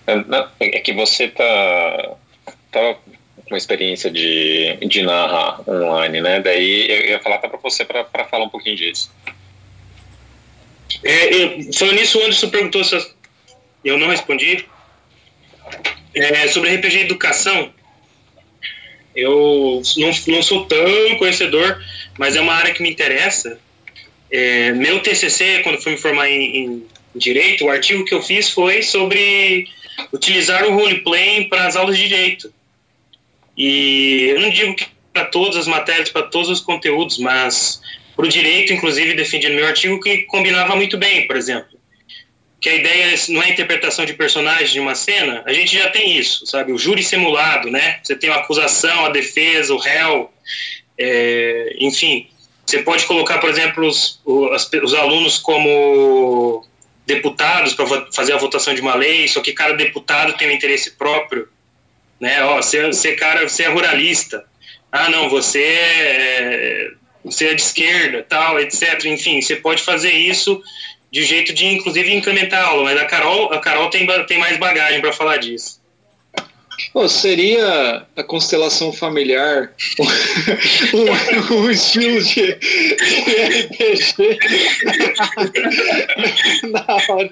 É, é que você tá, tá com experiência de, de narrar online, né? Daí eu ia falar até para você para falar um pouquinho disso. É, eu, falando nisso, o Anderson perguntou se eu não respondi. É, sobre RPG Educação, eu não, não sou tão conhecedor, mas é uma área que me interessa. É, meu TCC, quando fui me formar em, em, Direito, o artigo que eu fiz foi sobre utilizar o roleplay para as aulas de Direito. E eu não digo que para todas as matérias, para todos os conteúdos, mas para o Direito, inclusive, defendi no meu artigo que combinava muito bem, por exemplo que a ideia não é interpretação de personagem de uma cena, a gente já tem isso, sabe? O júri simulado, né? Você tem a acusação, a defesa, o réu, é, enfim. Você pode colocar, por exemplo, os, os, os alunos como deputados para fazer a votação de uma lei, só que cada deputado tem um interesse próprio, né? Ó, você, você cara, você é ruralista. Ah, não, você é, você é de esquerda, tal, etc. Enfim, você pode fazer isso de jeito de, inclusive, incrementar a aula. Mas a Carol, a Carol tem, tem mais bagagem para falar disso. Oh, seria a constelação familiar um, um estilo de, de RPG? Na hora.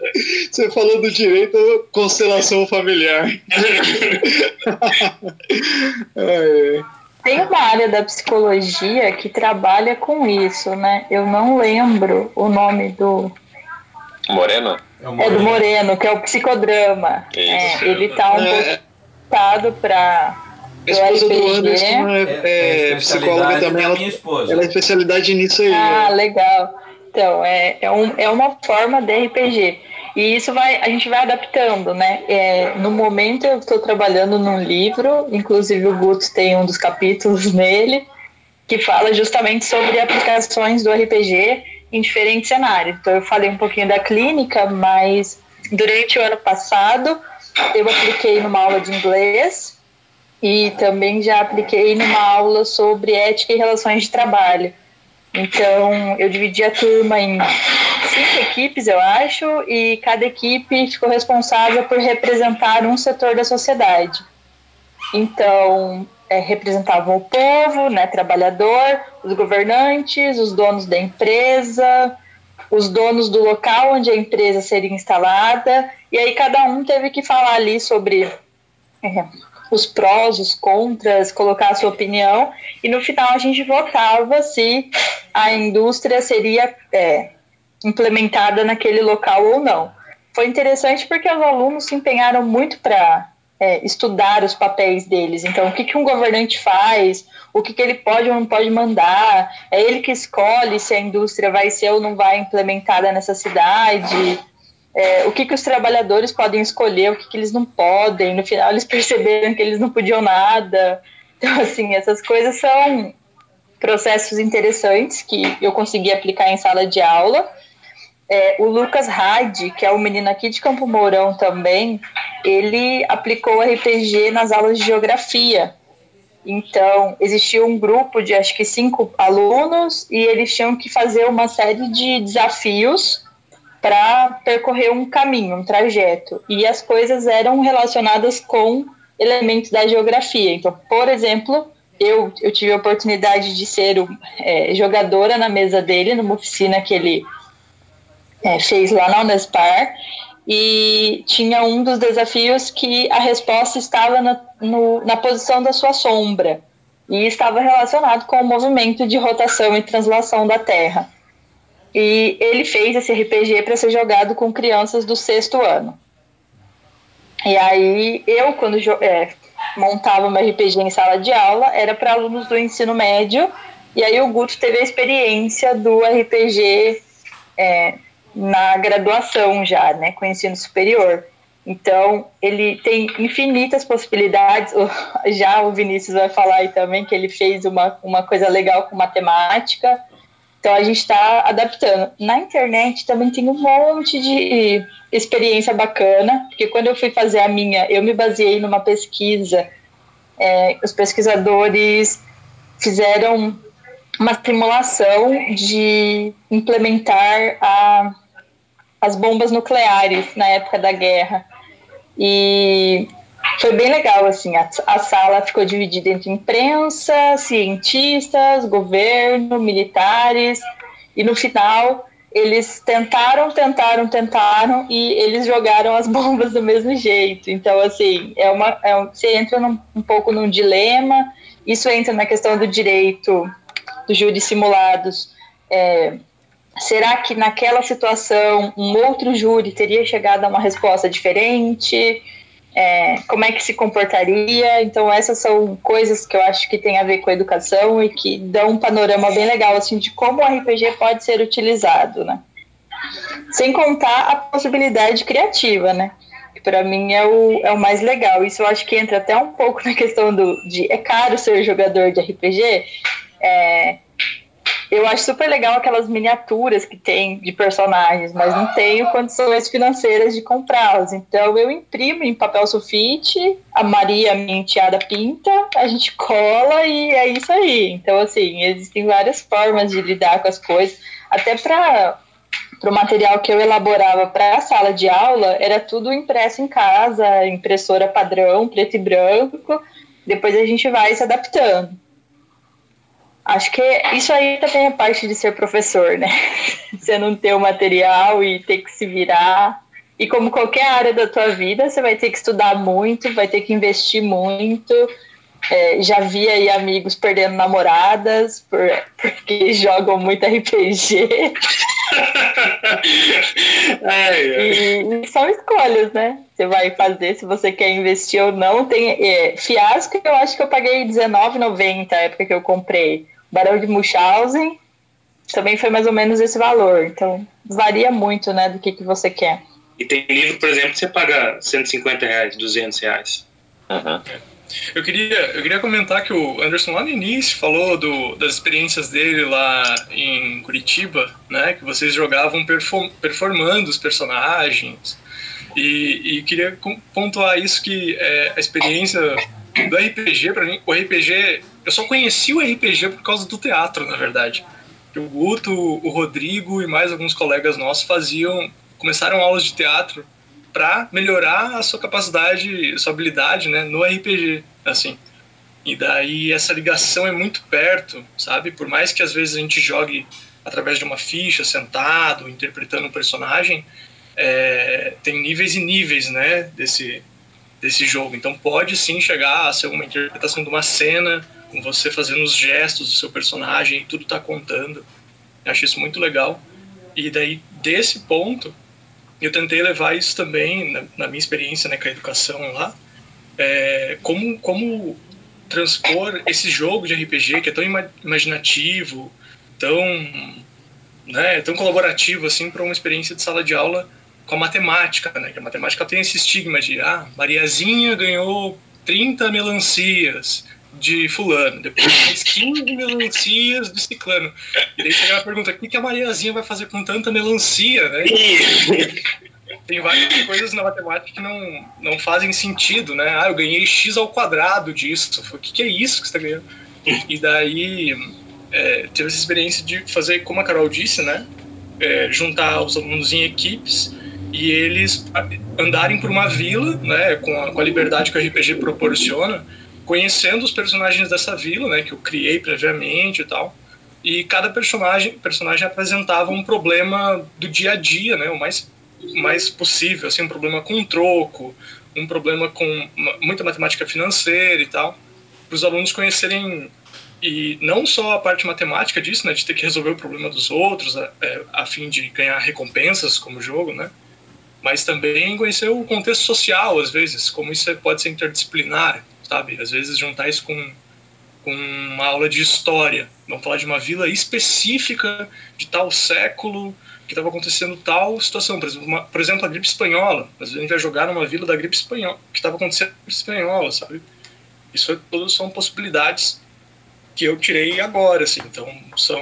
Você falou do direito, constelação familiar. Tem uma área da psicologia que trabalha com isso, né? Eu não lembro o nome do. Moreno? É, Moreno. é do Moreno, que é o psicodrama. É, ele tá um é. pouco voltado para a esposa do Anderson é, é, é psicóloga também. Ela, ela é especialidade nisso aí. Ah, legal. Então, é, é, um, é uma forma de RPG. E isso vai, a gente vai adaptando, né? É, no momento eu estou trabalhando num livro, inclusive o Guto tem um dos capítulos nele, que fala justamente sobre aplicações do RPG em diferentes cenários. Então eu falei um pouquinho da clínica, mas durante o ano passado eu apliquei numa aula de inglês e também já apliquei numa aula sobre ética e relações de trabalho. Então, eu dividi a turma em cinco equipes, eu acho, e cada equipe ficou responsável por representar um setor da sociedade. Então, é, representavam o povo, né, trabalhador, os governantes, os donos da empresa, os donos do local onde a empresa seria instalada, e aí cada um teve que falar ali sobre é, os prós, os contras, colocar a sua opinião, e no final a gente votava se a indústria seria é, implementada naquele local ou não. Foi interessante porque os alunos se empenharam muito para é, estudar os papéis deles. Então, o que, que um governante faz, o que, que ele pode ou não pode mandar, é ele que escolhe se a indústria vai ser ou não vai implementada nessa cidade, é, o que, que os trabalhadores podem escolher, o que, que eles não podem. No final, eles perceberam que eles não podiam nada. Então, assim, essas coisas são processos interessantes que eu consegui aplicar em sala de aula é, o Lucas Hadi, que é um menino aqui de Campo Mourão também, ele aplicou RPG nas aulas de geografia. Então, existia um grupo de acho que cinco alunos e eles tinham que fazer uma série de desafios para percorrer um caminho, um trajeto. E as coisas eram relacionadas com elementos da geografia. Então, por exemplo, eu, eu tive a oportunidade de ser é, jogadora na mesa dele, numa oficina que ele é, fez lá na Unespar e tinha um dos desafios que a resposta estava na, no, na posição da sua sombra e estava relacionado com o movimento de rotação e translação da Terra. E ele fez esse RPG para ser jogado com crianças do sexto ano. E aí eu, quando é, montava uma RPG em sala de aula, era para alunos do ensino médio. E aí o Guto teve a experiência do RPG é, na graduação já, né, com ensino superior. Então, ele tem infinitas possibilidades. Já o Vinícius vai falar aí também que ele fez uma, uma coisa legal com matemática. Então, a gente está adaptando. Na internet também tem um monte de experiência bacana, porque quando eu fui fazer a minha, eu me baseei numa pesquisa. É, os pesquisadores fizeram uma simulação de implementar a as bombas nucleares na época da guerra. E foi bem legal, assim, a, a sala ficou dividida entre imprensa, cientistas, governo, militares, e no final eles tentaram, tentaram, tentaram e eles jogaram as bombas do mesmo jeito. Então, assim, é uma, é um, você entra num, um pouco num dilema, isso entra na questão do direito dos júris simulados, é, Será que naquela situação um outro júri teria chegado a uma resposta diferente? É, como é que se comportaria? Então essas são coisas que eu acho que tem a ver com a educação e que dão um panorama bem legal assim de como o RPG pode ser utilizado, né? Sem contar a possibilidade criativa, né? Que para mim é o, é o mais legal. Isso eu acho que entra até um pouco na questão do de é caro ser jogador de RPG. É, Eu acho super legal aquelas miniaturas que tem de personagens, mas não tenho condições financeiras de comprá-las. Então eu imprimo em papel sulfite, a Maria, minha enteada, pinta, a gente cola e é isso aí. Então, assim, existem várias formas de lidar com as coisas. Até para o material que eu elaborava para a sala de aula, era tudo impresso em casa, impressora padrão, preto e branco. Depois a gente vai se adaptando. Acho que isso aí também é parte de ser professor, né? Você não ter o material e ter que se virar. E como qualquer área da tua vida, você vai ter que estudar muito, vai ter que investir muito. É, já vi aí amigos perdendo namoradas por, porque jogam muito RPG. E, e, são escolhas, né? Você vai fazer se você quer investir ou não. Tem é, fiasco, eu acho que eu paguei R$19,90 na época que eu comprei. Barão de Munchausen também foi mais ou menos esse valor. Então, varia muito, né, do que, que você quer. E tem livro, por exemplo, que você paga 150 reais, 200 reais. Uhum. Eu queria, eu queria comentar que o Anderson lá no início falou do, das experiências dele lá em Curitiba, né? Que vocês jogavam perform, performando os personagens. E, e queria pontuar isso que é, a experiência do RPG, para mim, o RPG eu só conheci o RPG por causa do teatro, na verdade. O Guto, o Rodrigo e mais alguns colegas nossos faziam, começaram aulas de teatro para melhorar a sua capacidade, a sua habilidade, né, no RPG, assim. E daí essa ligação é muito perto, sabe? Por mais que às vezes a gente jogue através de uma ficha, sentado, interpretando um personagem, é, tem níveis e níveis, né, desse desse jogo. Então pode sim chegar a ser uma interpretação de uma cena com você fazendo os gestos do seu personagem tudo tá contando. Eu acho isso muito legal. E daí, desse ponto, eu tentei levar isso também, na, na minha experiência né, com a educação lá, é, como, como transpor esse jogo de RPG que é tão imaginativo, tão, né, tão colaborativo assim para uma experiência de sala de aula com a matemática, né? Que a matemática tem esse estigma de ah, Mariazinha ganhou 30 melancias, de fulano, depois mais 15 melancias de ciclano. E daí chega a pergunta, o que, que a Mariazinha vai fazer com tanta melancia, né? Tem várias coisas na matemática que não, não fazem sentido, né? Ah, eu ganhei x ao quadrado disso. O que, que é isso que você está ganhando? E daí é, teve essa experiência de fazer, como a Carol disse, né? É, juntar os alunos em equipes e eles andarem por uma vila, né? Com a, com a liberdade que o RPG proporciona conhecendo os personagens dessa vila, né, que eu criei previamente e tal. E cada personagem, personagem apresentava um problema do dia a dia, né, o mais mais possível, assim, um problema com troco, um problema com muita matemática financeira e tal, para os alunos conhecerem e não só a parte matemática disso, né, de ter que resolver o problema dos outros a, é, a fim de ganhar recompensas como jogo, né, mas também conhecer o contexto social, às vezes, como isso pode ser interdisciplinar, sabe? Às vezes juntar isso com, com uma aula de história. Vamos falar de uma vila específica de tal século que estava acontecendo tal situação. Por exemplo, uma, por exemplo, a gripe espanhola. Às vezes a gente vai jogar numa vila da gripe espanhola, que estava acontecendo a gripe espanhola, sabe? Isso é, todas são possibilidades que eu tirei agora, assim. Então, são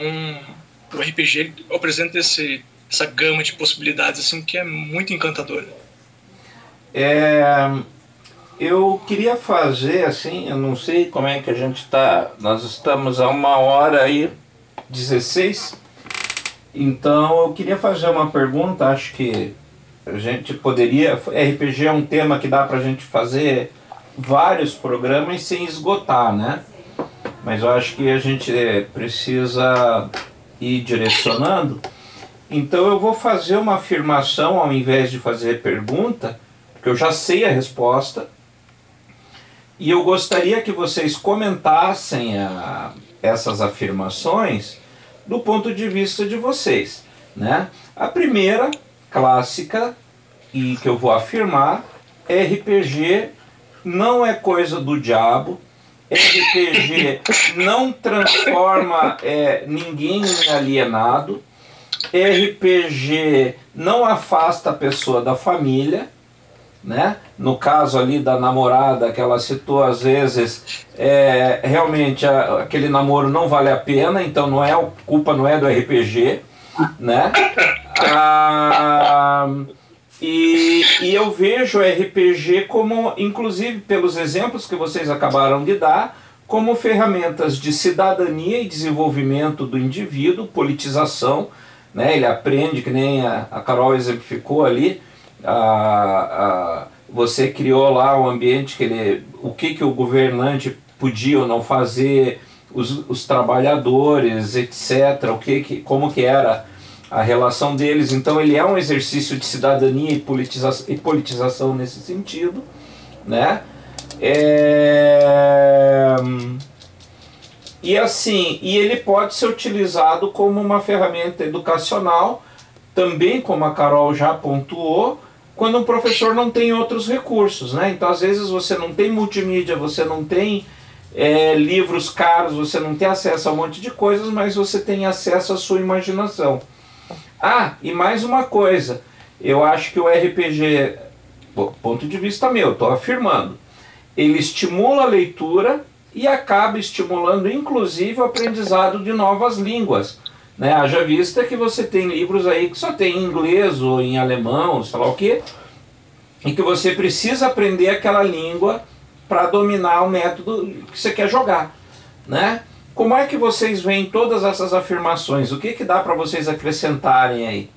o RPG apresenta esse, essa gama de possibilidades assim que é muito encantadora. É, eu queria fazer assim, eu não sei como é que a gente está. Nós estamos a uma hora e 16. Então eu queria fazer uma pergunta, acho que a gente poderia. RPG é um tema que dá para a gente fazer vários programas sem esgotar, né? Mas eu acho que a gente precisa ir direcionando. Então eu vou fazer uma afirmação ao invés de fazer pergunta, porque eu já sei a resposta e eu gostaria que vocês comentassem a, essas afirmações do ponto de vista de vocês. Né? A primeira, clássica, e que eu vou afirmar, RPG não é coisa do diabo, RPG não transforma é, ninguém em alienado, RPG não afasta a pessoa da família, né? No caso ali da namorada que ela citou, às vezes, é, realmente a, aquele namoro não vale a pena, então não é culpa não é do RPG, né? Ah, e, e eu vejo o RPG como, inclusive pelos exemplos que vocês acabaram de dar, como ferramentas de cidadania e desenvolvimento do indivíduo, politização, né? ele aprende, que nem a, a Carol exemplificou ali, a, a, você criou lá um ambiente que ele, o que, que o governante podia ou não fazer, os, os trabalhadores, etc., o que, que, como que era a relação deles. Então ele é um exercício de cidadania e, politiza e politização nesse sentido, né? É... E assim, e ele pode ser utilizado como uma ferramenta educacional, também como a Carol já pontuou, quando um professor não tem outros recursos, né? Então às vezes você não tem multimídia, você não tem é, livros caros, você não tem acesso a um monte de coisas, mas você tem acesso à sua imaginação. Ah, e mais uma coisa, eu acho que o RPG, ponto de vista meu, estou afirmando, ele estimula a leitura e acaba estimulando inclusive o aprendizado de novas línguas. Né? Haja vista que você tem livros aí que só tem em inglês ou em alemão, sei lá o que, e que você precisa aprender aquela língua para dominar o método que você quer jogar. Né? Como é que vocês veem todas essas afirmações? O que, que dá para vocês acrescentarem aí?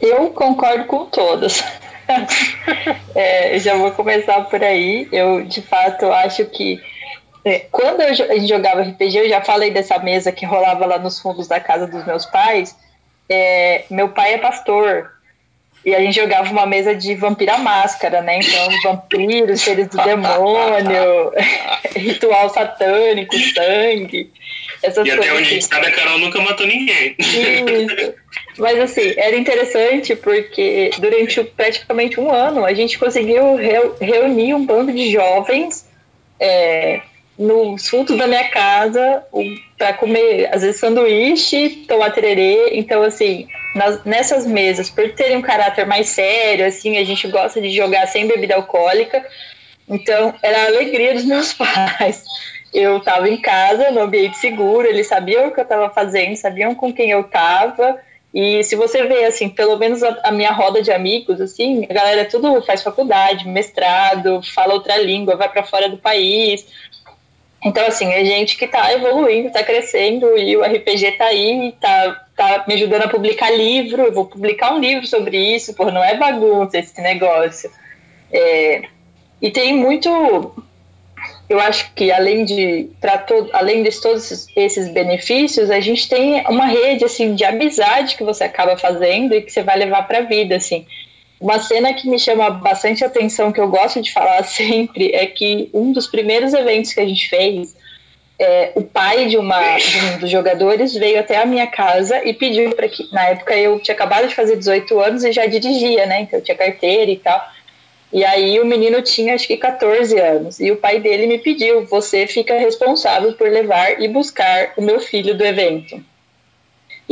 Eu concordo com todas. é, já vou começar por aí. Eu, de fato, acho que quando eu, a gente jogava RPG, eu já falei dessa mesa que rolava lá nos fundos da casa dos meus pais. É, meu pai é pastor, e a gente jogava uma mesa de vampira máscara, né? Então, vampiros, seres do demônio, ritual satânico, sangue. Essas e até onde a gente sabe, a Carol nunca matou ninguém. Isso. Mas assim, era interessante porque durante praticamente um ano a gente conseguiu reunir um bando de jovens é, nos fundos da minha casa para comer, às vezes, sanduíche, tomar tererê. Então, assim, nas, nessas mesas, por terem um caráter mais sério, assim, a gente gosta de jogar sem bebida alcoólica. Então, era a alegria dos meus pais. Eu estava em casa, no ambiente seguro, eles sabiam o que eu estava fazendo, sabiam com quem eu estava. E se você vê, assim, pelo menos a, a, minha roda de amigos, assim, a galera tudo faz faculdade, mestrado, fala outra língua, vai para fora do país. Então, assim, é gente que está evoluindo, está crescendo e o RPG está aí, está tá me ajudando a publicar livro. Eu vou publicar um livro sobre isso, por não é bagunça esse negócio. É, e tem muito. Eu acho que além de para todo, além de todos esses benefícios, a gente tem uma rede assim de amizade que você acaba fazendo e que você vai levar para a vida, assim. Uma cena que me chama bastante atenção, que eu gosto de falar sempre, é que um dos primeiros eventos que a gente fez, é, o pai de, uma, de um dos jogadores veio até a minha casa e pediu para que, na época eu tinha acabado de fazer 18 anos e já dirigia, né? Então eu tinha carteira e tal. E aí o menino tinha acho que 14 anos e o pai dele me pediu: você fica responsável por levar e buscar o meu filho do evento.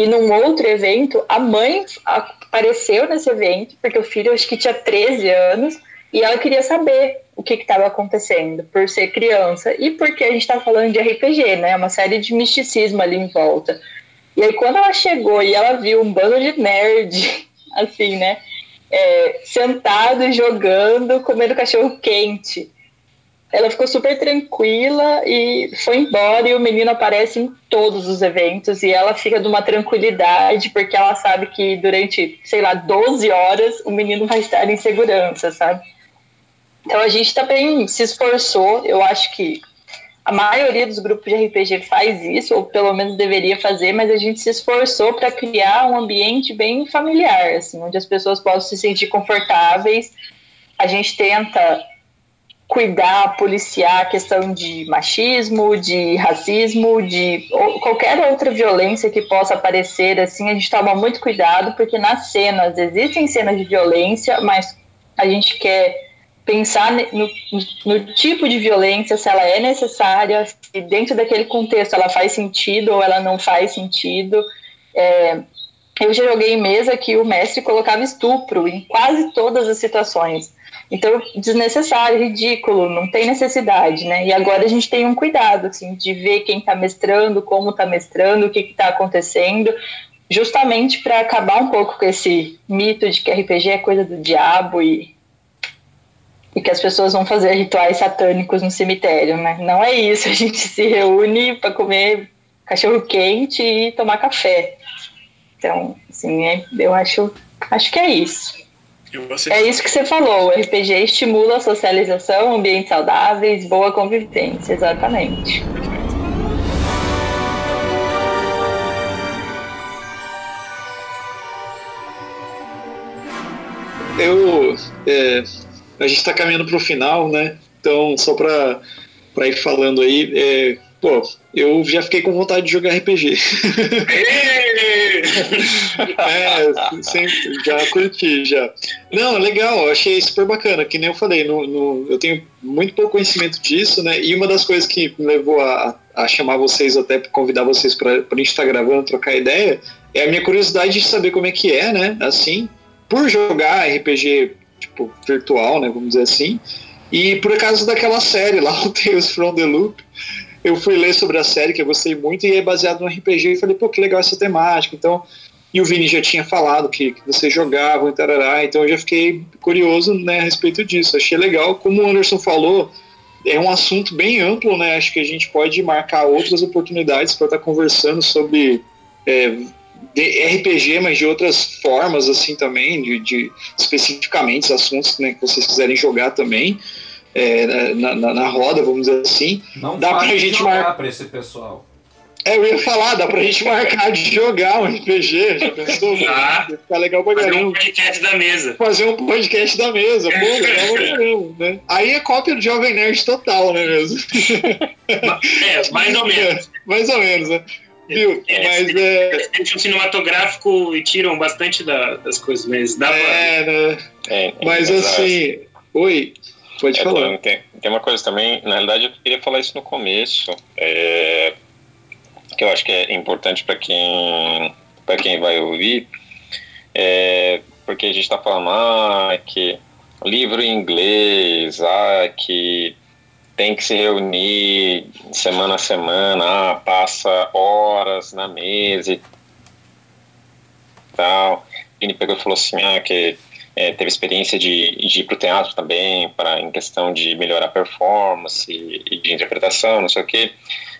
E num outro evento, a mãe apareceu nesse evento, porque o filho acho que tinha 13 anos, e ela queria saber o que estava acontecendo, por ser criança, e porque a gente está falando de RPG, né? Uma série de misticismo ali em volta. E aí, quando ela chegou e ela viu um bando de nerd, assim, né? É, sentado, jogando, comendo cachorro quente ela ficou super tranquila e foi embora e o menino aparece em todos os eventos e ela fica de uma tranquilidade porque ela sabe que durante, sei lá, 12 horas o menino vai estar em segurança, sabe? Então a gente também se esforçou, eu acho que a maioria dos grupos de RPG faz isso, ou pelo menos deveria fazer, mas a gente se esforçou para criar um ambiente bem familiar, assim, onde as pessoas possam se sentir confortáveis. A gente tenta cuidar, policiar a questão de machismo, de racismo, de qualquer outra violência que possa aparecer, assim, a gente toma muito cuidado, porque nas cenas, existem cenas de violência, mas a gente quer pensar no, no tipo de violência, se ela é necessária, se dentro daquele contexto ela faz sentido ou ela não faz sentido. É, eu já joguei em mesa que o mestre colocava estupro em quase todas as situações. Então, desnecessário, ridículo, não tem necessidade, né? E agora a gente tem um cuidado, assim, de ver quem está mestrando, como está mestrando, o que está acontecendo, justamente para acabar um pouco com esse mito de que RPG é coisa do diabo e, e que as pessoas vão fazer rituais satânicos no cemitério, né? Não é isso, a gente se reúne para comer cachorro quente e tomar café. Então, assim, é, eu acho, acho que é isso. É isso que você falou, o RPG estimula a socialização, ambientes saudáveis, boa convivência, exatamente. Eu, é, a gente está caminhando para o final, né? Então, só para ir falando aí, é, pô, eu já fiquei com vontade de jogar RPG. é, sempre, já curti, já. Não, legal, achei super bacana, que nem eu falei, no, no, eu tenho muito pouco conhecimento disso, né? E uma das coisas que me levou a, a chamar vocês, até convidar vocês para a gente estar tá gravando, trocar ideia, é a minha curiosidade de saber como é que é, né? Assim, por jogar RPG tipo virtual, né? Vamos dizer assim. E por causa daquela série lá, o Tales from the Loop, eu fui ler sobre a série, que eu gostei muito, e é baseado no RPG, e falei, pô, que legal essa temática. Então, e o Vini já tinha falado que, que vocês jogavam e tarará, então eu já fiquei curioso né, a respeito disso. Achei legal, como o Anderson falou, é um assunto bem amplo, né? Acho que a gente pode marcar outras oportunidades para estar tá conversando sobre é, RPG, mas de outras formas assim também, de, de especificamente assuntos né, que vocês quiserem jogar também é, na, na, na, roda, vamos dizer assim. Não dá pra gente marcar para esse pessoal. É, eu ia falar, dá pra gente marcar de jogar um RPG, já pensou? Ah, ficar legal pra caramba. Fazer um podcast da mesa. Fazer um podcast da mesa, pô, legal pra caramba, né? Aí é cópia do Jovem Nerd total, né mesmo? É, mais ou menos. É, mais ou menos, né? Viu? É, mas é. Eles um cinematográfico e tiram bastante da, das coisas, mas dá é, pra. Né? É, mas assim. Oi, Pode é, falar. Tem, tem, uma coisa também, na realidade eu queria falar isso no começo, é, que eu acho que é importante para quem, quem vai ouvir, é, porque a gente está falando ah, que livro em inglês, ah, que tem que se reunir semana a semana, ah, passa horas na mesa e tal. Ele pegou e falou assim, ah, que é, teve experiência de, de ir para o teatro também, para em questão de melhorar a performance e de interpretação, não sei o quê.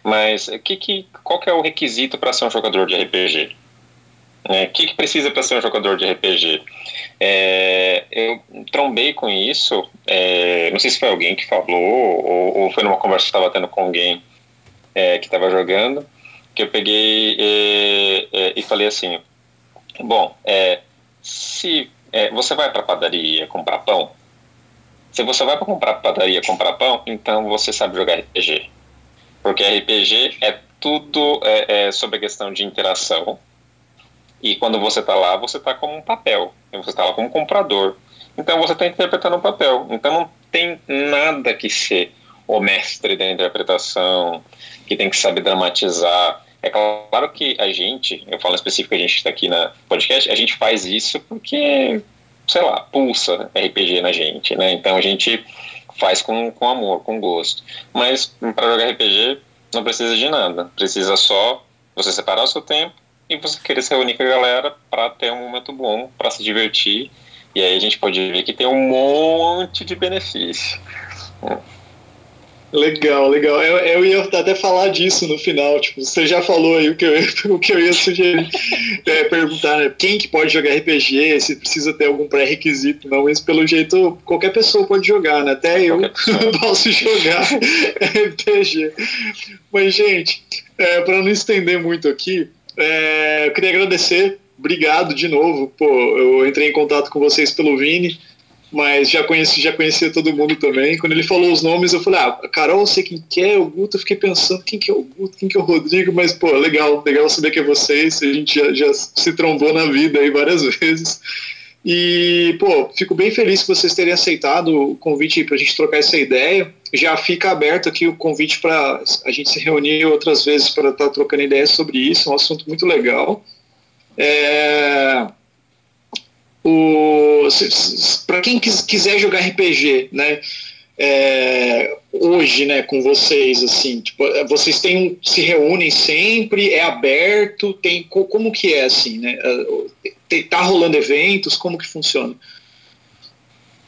Mas que, que, qual que é o requisito para ser um jogador de RPG? É, o que, que precisa para ser um jogador de RPG? É, eu trombei com isso, é, não sei se foi alguém que falou ou, ou foi numa conversa que estava tendo com alguém é, que estava jogando, que eu peguei é, é, e falei assim: bom, se é, você vai para a padaria comprar pão? Se você vai para comprar padaria comprar pão, então você sabe jogar RPG. Porque RPG é tudo é, é sobre a questão de interação. E quando você está lá, você está como um papel. Você está lá como comprador. Então você está interpretando um papel. Então não tem nada que ser o mestre da interpretação, que tem que saber dramatizar. É claro que a gente, eu falo específico, a gente está aqui na podcast, a gente faz isso porque, sei lá, pulsa RPG na gente, né? Então a gente faz com, com amor, com gosto. Mas para jogar RPG não precisa de nada, precisa só você separar o seu tempo e você querer se reunir com a galera para ter um momento bom, para se divertir. E aí a gente pode ver que tem um monte de benefício. Legal, legal. Eu, eu ia até falar disso no final. Tipo, você já falou aí o que eu, o que eu ia sugerir. é, perguntar, né? Quem que pode jogar RPG, se precisa ter algum pré-requisito, não. Mas pelo jeito, qualquer pessoa pode jogar, né? Até eu posso jogar RPG. Mas, gente, é, para não estender muito aqui, é, eu queria agradecer. Obrigado de novo. Pô, eu entrei em contato com vocês pelo Vini mas já conheci, já conhecia todo mundo também. Quando ele falou os nomes, eu falei, ah, Carol, sei quem que é, o Guto, eu fiquei pensando quem que é o Guto, quem que é o Rodrigo, mas, pô, legal, legal saber que é vocês, a gente já, já se trombou na vida aí várias vezes. E, pô, fico bem feliz que vocês terem aceitado o convite para a gente trocar essa ideia. Já fica aberto aqui o convite para a gente se reunir outras vezes para estar tá trocando ideias sobre isso, é um assunto muito legal. É, para quem quiser jogar RPG, né? É, hoje, né, com vocês, assim, tipo, vocês têm se reúnem sempre, é aberto, tem como que é assim, né? É, tá rolando eventos, como que funciona?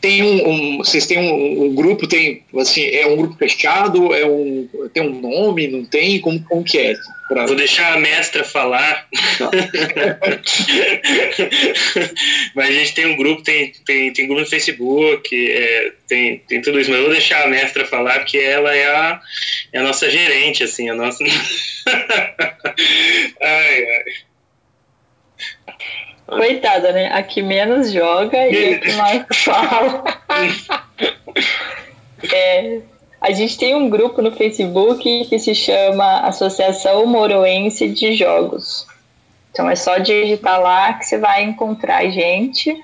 Tem um, um, vocês têm um, um, grupo tem assim é um grupo fechado é um tem um nome não tem como, como que é pra... vou deixar a mestra falar tá. mas a gente tem um grupo tem tem, tem grupo no Facebook é, tem, tem tudo isso mas eu vou deixar a mestra falar porque ela é a, é a nossa gerente assim a nossa ai, ai. Coitada, né? A que menos joga e a que mais fala. é, a gente tem um grupo no Facebook que se chama Associação Moroense de Jogos. Então é só digitar lá que você vai encontrar a gente.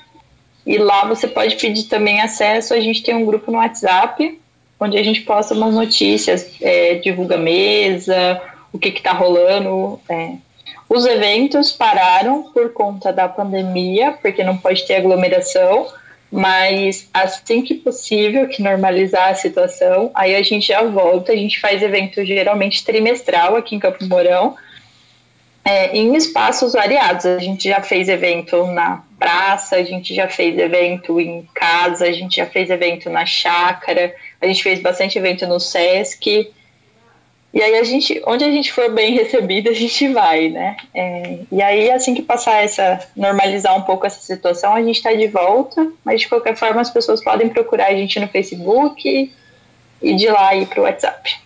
E lá você pode pedir também acesso. A gente tem um grupo no WhatsApp, onde a gente posta umas notícias, é, divulga mesa, o que está rolando. É, os eventos pararam por conta da pandemia, porque não pode ter aglomeração, mas assim que possível, que normalizar a situação, aí a gente já volta. A gente faz evento geralmente trimestral aqui em Campo Mourão, é, em espaços variados. A gente já fez evento na praça, a gente já fez evento em casa, a gente já fez evento na chácara, a gente fez bastante evento no SESC. E aí a gente, onde a gente for bem recebido, a gente vai, né? É, e aí assim que passar essa, normalizar um pouco essa situação, a gente está de volta, mas de qualquer forma as pessoas podem procurar a gente no Facebook e de lá ir para o WhatsApp.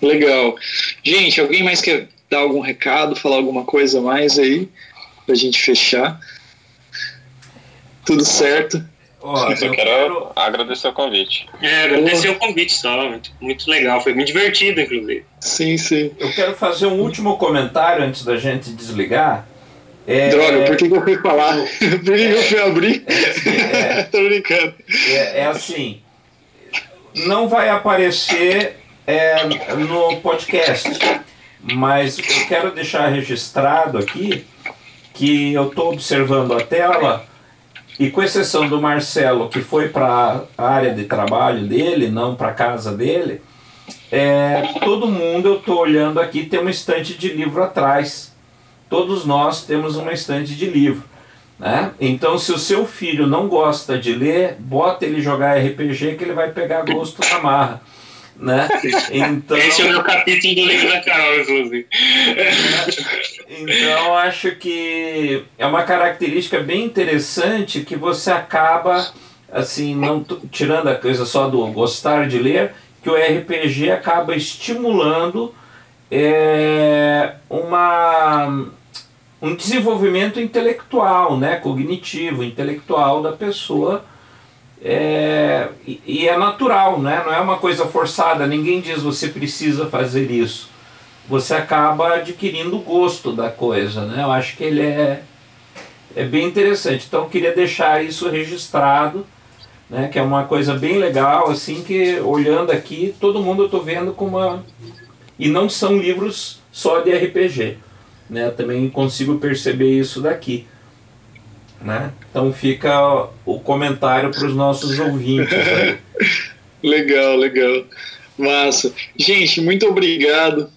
Legal. Gente, alguém mais quer dar algum recado, falar alguma coisa mais aí, para a gente fechar? Tudo certo? Oh, eu, quero, quero, agradecer o convite. É, agradecer o convite só, muito, muito legal, foi muito divertido, inclusive. Sim, sim. Eu quero fazer um último comentário antes da gente desligar. É... Droga, por que, que eu fui falar? por que, eu fui abrir? É, é, Tô brincando. É, é, assim, não vai aparecer é, no podcast, mas eu quero deixar registrado aqui que eu estou observando a tela e com exceção do Marcelo, que foi para a área de trabalho dele, não para a casa dele, é, todo mundo, eu estou olhando aqui, tem uma estante de livro atrás. Todos nós temos uma estante de livro. Né? Então, se o seu filho não gosta de ler, bota ele jogar RPG que ele vai pegar gosto na marra né? Então, Esse é o meu capítulo do livro da Carol, inclusive. Então, acho que é uma característica bem interessante que você acaba, assim, não tirando a coisa só do gostar de ler, que o RPG acaba estimulando é, uma um desenvolvimento intelectual, né, cognitivo, intelectual da pessoa é, e, e, é natural, né? não é uma coisa forçada, ninguém diz você precisa fazer isso. Você acaba adquirindo o gosto da coisa, né? Eu acho que ele é, é bem interessante. Então eu queria deixar isso registrado, né? Que é uma coisa bem legal, assim, que olhando aqui, todo mundo eu estou vendo com uma. E não são livros só de RPG. Né? Eu também consigo perceber isso daqui. Né? Então fica o comentário para os nossos ouvintes. legal, legal. Massa. Gente, muito obrigado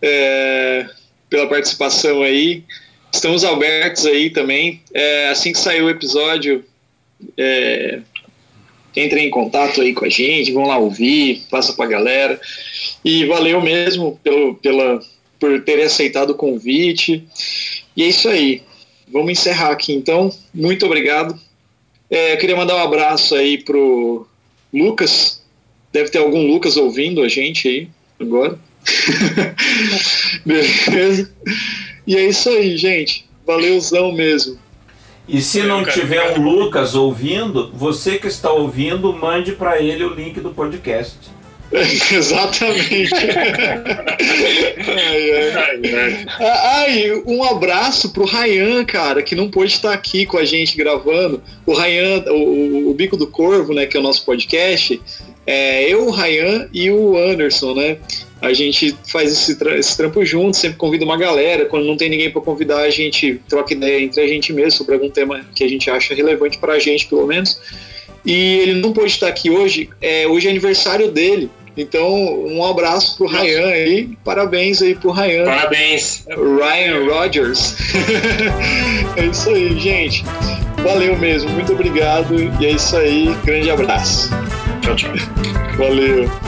é, pela participação aí. Estamos abertos aí também. É, assim que sair o episódio, é, entrem em contato aí com a gente, vão lá ouvir, passa para a galera. E valeu mesmo pelo, pela, por ter aceitado o convite. E é isso aí vamos encerrar aqui então. Muito obrigado. É, eu queria mandar um abraço aí pro Lucas. Deve ter algum Lucas ouvindo a gente aí agora. Beleza? E é isso aí, gente. Valeuzão mesmo. E se não tiver um Lucas ouvindo, você que está ouvindo, mande para ele o link do podcast. Exatamente. ai, ai. ai, um abraço pro Rayan, cara, que não pôde estar aqui com a gente gravando. O Rayan, o, o Bico do Corvo, né, que é o nosso podcast, É, eu, o Ryan e o Anderson, né? A gente faz esse, tra esse trampo junto, sempre convida uma galera. Quando não tem ninguém para convidar, a gente troca ideia entre a gente mesmo sobre algum tema que a gente acha relevante para a gente, pelo menos. E ele não pôde estar aqui hoje, é, hoje é aniversário dele. Então, um abraço pro Ryan aí, parabéns aí pro Ryan. Parabéns. Ryan Rogers. é isso aí, gente. Valeu mesmo, muito obrigado. E é isso aí, grande abraço. Tchau, tchau. Valeu.